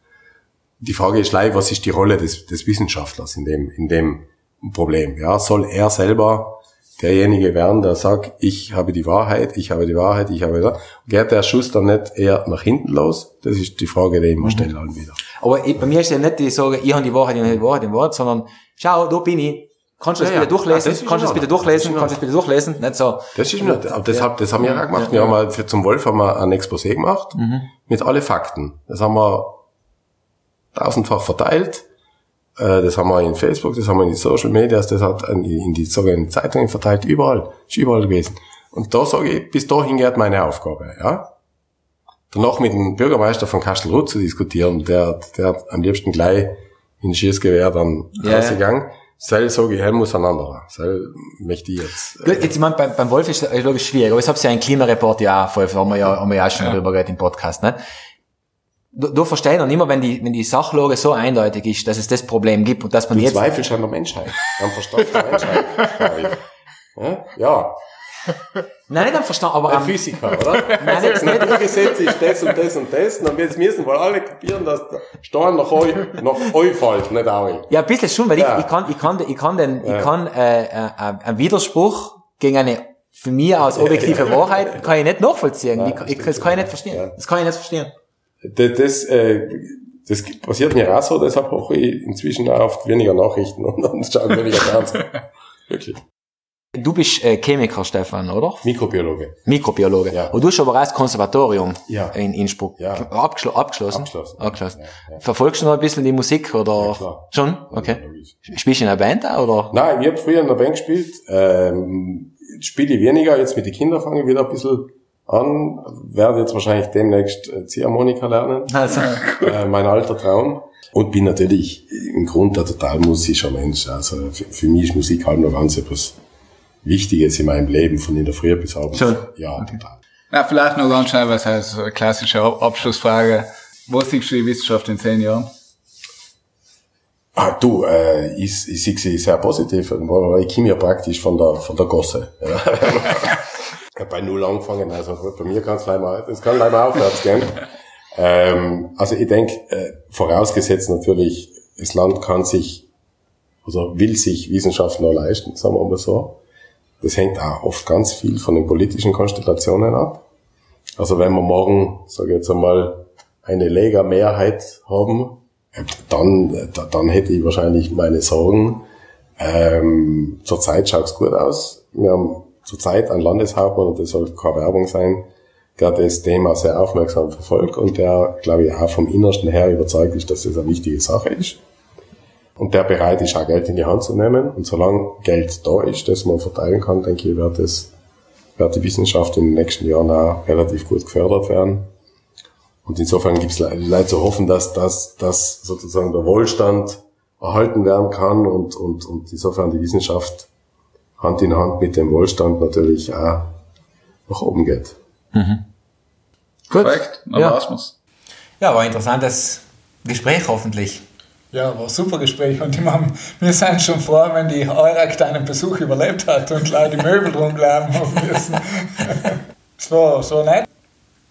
Die Frage ist gleich, was ist die Rolle des, des Wissenschaftlers in dem, in dem Problem? Ja, soll er selber derjenige werden, der sagt, ich habe die Wahrheit, ich habe die Wahrheit, ich habe da. Geht der Schuss dann nicht eher nach hinten los? Das ist die Frage, die ich Mhm. immer stelle dann wieder. Aber ich, bei mir ist ja nicht die Sorge, ich habe die Wahrheit, ich habe die Wahrheit, die Wahrheit, sondern, schau, da bin ich. Kannst du das Ja, bitte ja. durchlesen? Ah, das Kannst du das bitte durchlesen? Das Kannst du das bitte durchlesen? Nicht so. Das ist nicht, aber deshalb, das haben wir ja auch gemacht. Wir haben mal für zum Wolf haben wir ein Exposé gemacht mit alle Fakten. Das haben wir tausendfach verteilt. Äh, Das haben wir in Facebook, das haben wir in die Social Medias, das hat in in die sogenannten Zeitungen verteilt, überall, ist überall gewesen. Und da sage ich, bis dahin geht meine Aufgabe, ja. Danach mit dem Bürgermeister von Kastelruth zu diskutieren, der, der am liebsten gleich in Schießgewehr dann Ja, rausgegangen. Sel sage ich, Helm muss ein anderer. Sel möchte ich jetzt. äh, Jetzt, ich meine, beim, beim Wolf ist es logisch schwierig, aber ich habe ja einen Klimareport ja auch voll, haben wir ja, haben wir ja auch schon drüber geredet im Podcast, ne? Du, du verstehst noch immer, wenn die, wenn die Sachlage so eindeutig ist, dass es das Problem gibt und dass man Du jetzt, zweifelst an der Menschheit, am Verstand der Menschheit. Ja? ja, nein, nicht am Verstand, aber ein am, Physiker, oder? Nein, nicht- Das Naturgesetz ist das und das und das, und dann jetzt müssen wir alle kapieren, dass der Stein nach euch, nach euch fällt, nicht euch. ja, ein bisschen schon, weil Ja. ich, ich kann, ich kann, ich kann den, ich kann, äh, äh, einen Widerspruch gegen eine, für mich aus objektive Wahrheit, kann ich nicht nachvollziehen. Ja, ich, ich, das kann ich nicht verstehen. Ja. Das kann ich nicht verstehen. Das, das, äh, das passiert mir auch so, deshalb hoffe ich inzwischen auch oft weniger Nachrichten und dann schauen weniger Fernsehen. Wirklich. Du bist äh, Chemiker, Stefan, oder? Mikrobiologe. Mikrobiologe. Ja. Und du hast aber auch das Konservatorium Ja. in Innsbruck Ja. abgeschl abgeschlossen. Abgeschlossen. abgeschlossen. Ja, ja. Verfolgst du noch ein bisschen die Musik oder? Ja, klar. Schon? Okay. Spielst du in einer Band auch, oder? Nein, ich habe früher in der Band gespielt. Ähm, spiele ich weniger, jetzt mit den Kindern fange ich wieder ein bisschen an. Werde jetzt wahrscheinlich demnächst äh, Ziehharmonika lernen. Also, äh, mein alter Traum. Und bin natürlich im Grunde ein total musischer Mensch. Also für, für mich ist Musik halt noch ganz etwas Wichtiges in meinem Leben, von in der Früh bis abends. Schon? Ja, total. Na, vielleicht noch ganz schnell, was heißt, so eine klassische Ab- Abschlussfrage. Wo siehst du die Wissenschaft in zehn Jahren? Ah, du, äh, ich, ich sehe sie sehr positiv, weil ich komme ja praktisch von der, von der Gosse. Ja. ich hab bei Null angefangen, also gut, bei mir kann es mal, es kann leider aufwärts gehen. Ähm, also ich denke, äh, vorausgesetzt natürlich, das Land kann sich, also will sich Wissenschaft noch leisten, sagen wir mal so. Das hängt auch oft ganz viel von den politischen Konstellationen ab. Also wenn wir morgen, sage ich jetzt einmal, eine Lega-Mehrheit haben, äh, dann, da- dann hätte ich wahrscheinlich meine Sorgen. Ähm, zurzeit schaut's gut aus. Wir haben zurzeit ein Landeshauptmann, und das soll keine Werbung sein, der das Thema sehr aufmerksam verfolgt und der, glaube ich, auch vom Innersten her überzeugt ist, dass das eine wichtige Sache ist. Und der bereit ist, auch Geld in die Hand zu nehmen. Und solange Geld da ist, das man verteilen kann, denke ich, wird, das, wird die Wissenschaft in den nächsten Jahren auch relativ gut gefördert werden. Und insofern gibt es leider zu hoffen, dass, dass, dass sozusagen der Wohlstand erhalten werden kann und, und, und insofern die Wissenschaft Hand in Hand mit dem Wohlstand natürlich auch nach oben geht. Gut. Perfekt, dann Ja. war's wir's. Ja, war ein interessantes Gespräch hoffentlich. Ja, war ein super Gespräch und ich mein, wir sind schon froh, wenn die Eurak deinen Besuch überlebt hat und leider die Möbel drum bleiben haben müssen. es war so nett.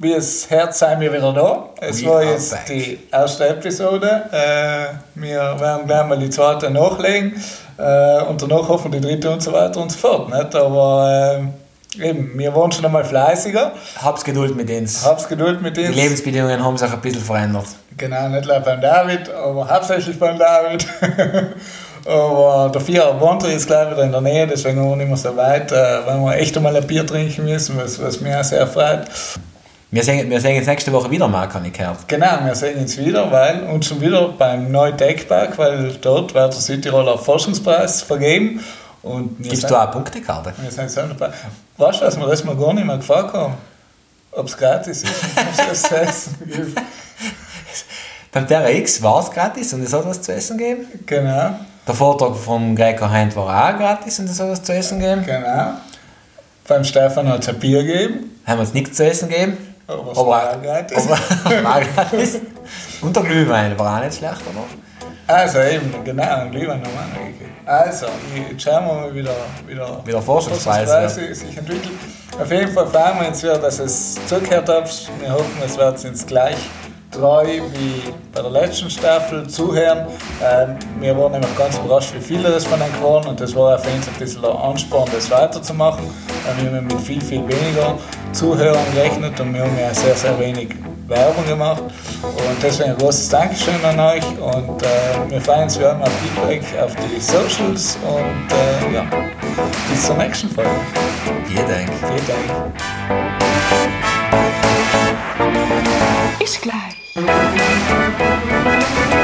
Wie es hört, sind wir wieder da. Es We war jetzt back. die erste Episode. Äh, wir werden gleich mal die zweite nachlegen äh, und danach hoffen wir die dritte und so weiter und so fort. Nicht? Aber äh, eben, wir waren schon einmal fleißiger. Hab's Geduld mit uns. Hab's Geduld mit Die uns. Lebensbedingungen haben sich ein bisschen verändert. Genau, nicht nur beim David, aber hauptsächlich beim David. aber der Vier wohnt er jetzt gleich wieder in der Nähe, deswegen auch nicht mehr so weit, äh, weil wir echt einmal ein Bier trinken müssen, was, was mich auch sehr freut. Wir sehen, wir sehen jetzt nächste Woche wieder mal, kann ich gehört. Genau, wir sehen uns wieder, weil uns schon wieder beim Neutech-Park, weil dort wird der Südtiroler Forschungspreis vergeben. Und Gibst sind- du auch eine Punktekarte? Wir sind so dabei. Weißt du, was wir das mal gar nicht mehr gefragt haben? Ob es gratis ist, ob es zu essen gibt. Beim Terra X war es gratis und es hat was zu essen gegeben. Genau, Der Vortrag vom Gregor Heint war auch gratis und es hat was zu essen gegeben. genau. Beim Stefan hat es ein Bier gegeben. Haben wir uns nichts zu essen gegeben. Aber es Aber- war. Aber gratis. Und der Glühwein war auch nicht schlecht, oder? Also eben, genau, ein Glühwein haben wir noch gekriegt. Also, jetzt schauen wir mal, wie der, wie der Wie der Forschungspreis, Forschungspreis sich entwickelt. Auf jeden Fall freuen wir uns wieder, dass es zugehört habt. Wir hoffen, es wird uns gleich treu wie bei der letzten Staffel zuhören. Ähm, wir waren nämlich ganz überrascht, wie viele das von euch waren und das war auch für uns ein bisschen der Ansporn, das weiterzumachen. Weil wir haben mit viel, viel weniger Zuhörern gerechnet und wir haben ja sehr, sehr wenig Werbung gemacht. Und deswegen ein großes Dankeschön an euch und äh, wir freuen uns wie immer auf Feedback auf die Socials und äh, ja, bis zur nächsten Folge. Vielen Dank. Vielen Dank. Ist gleich. Thank you.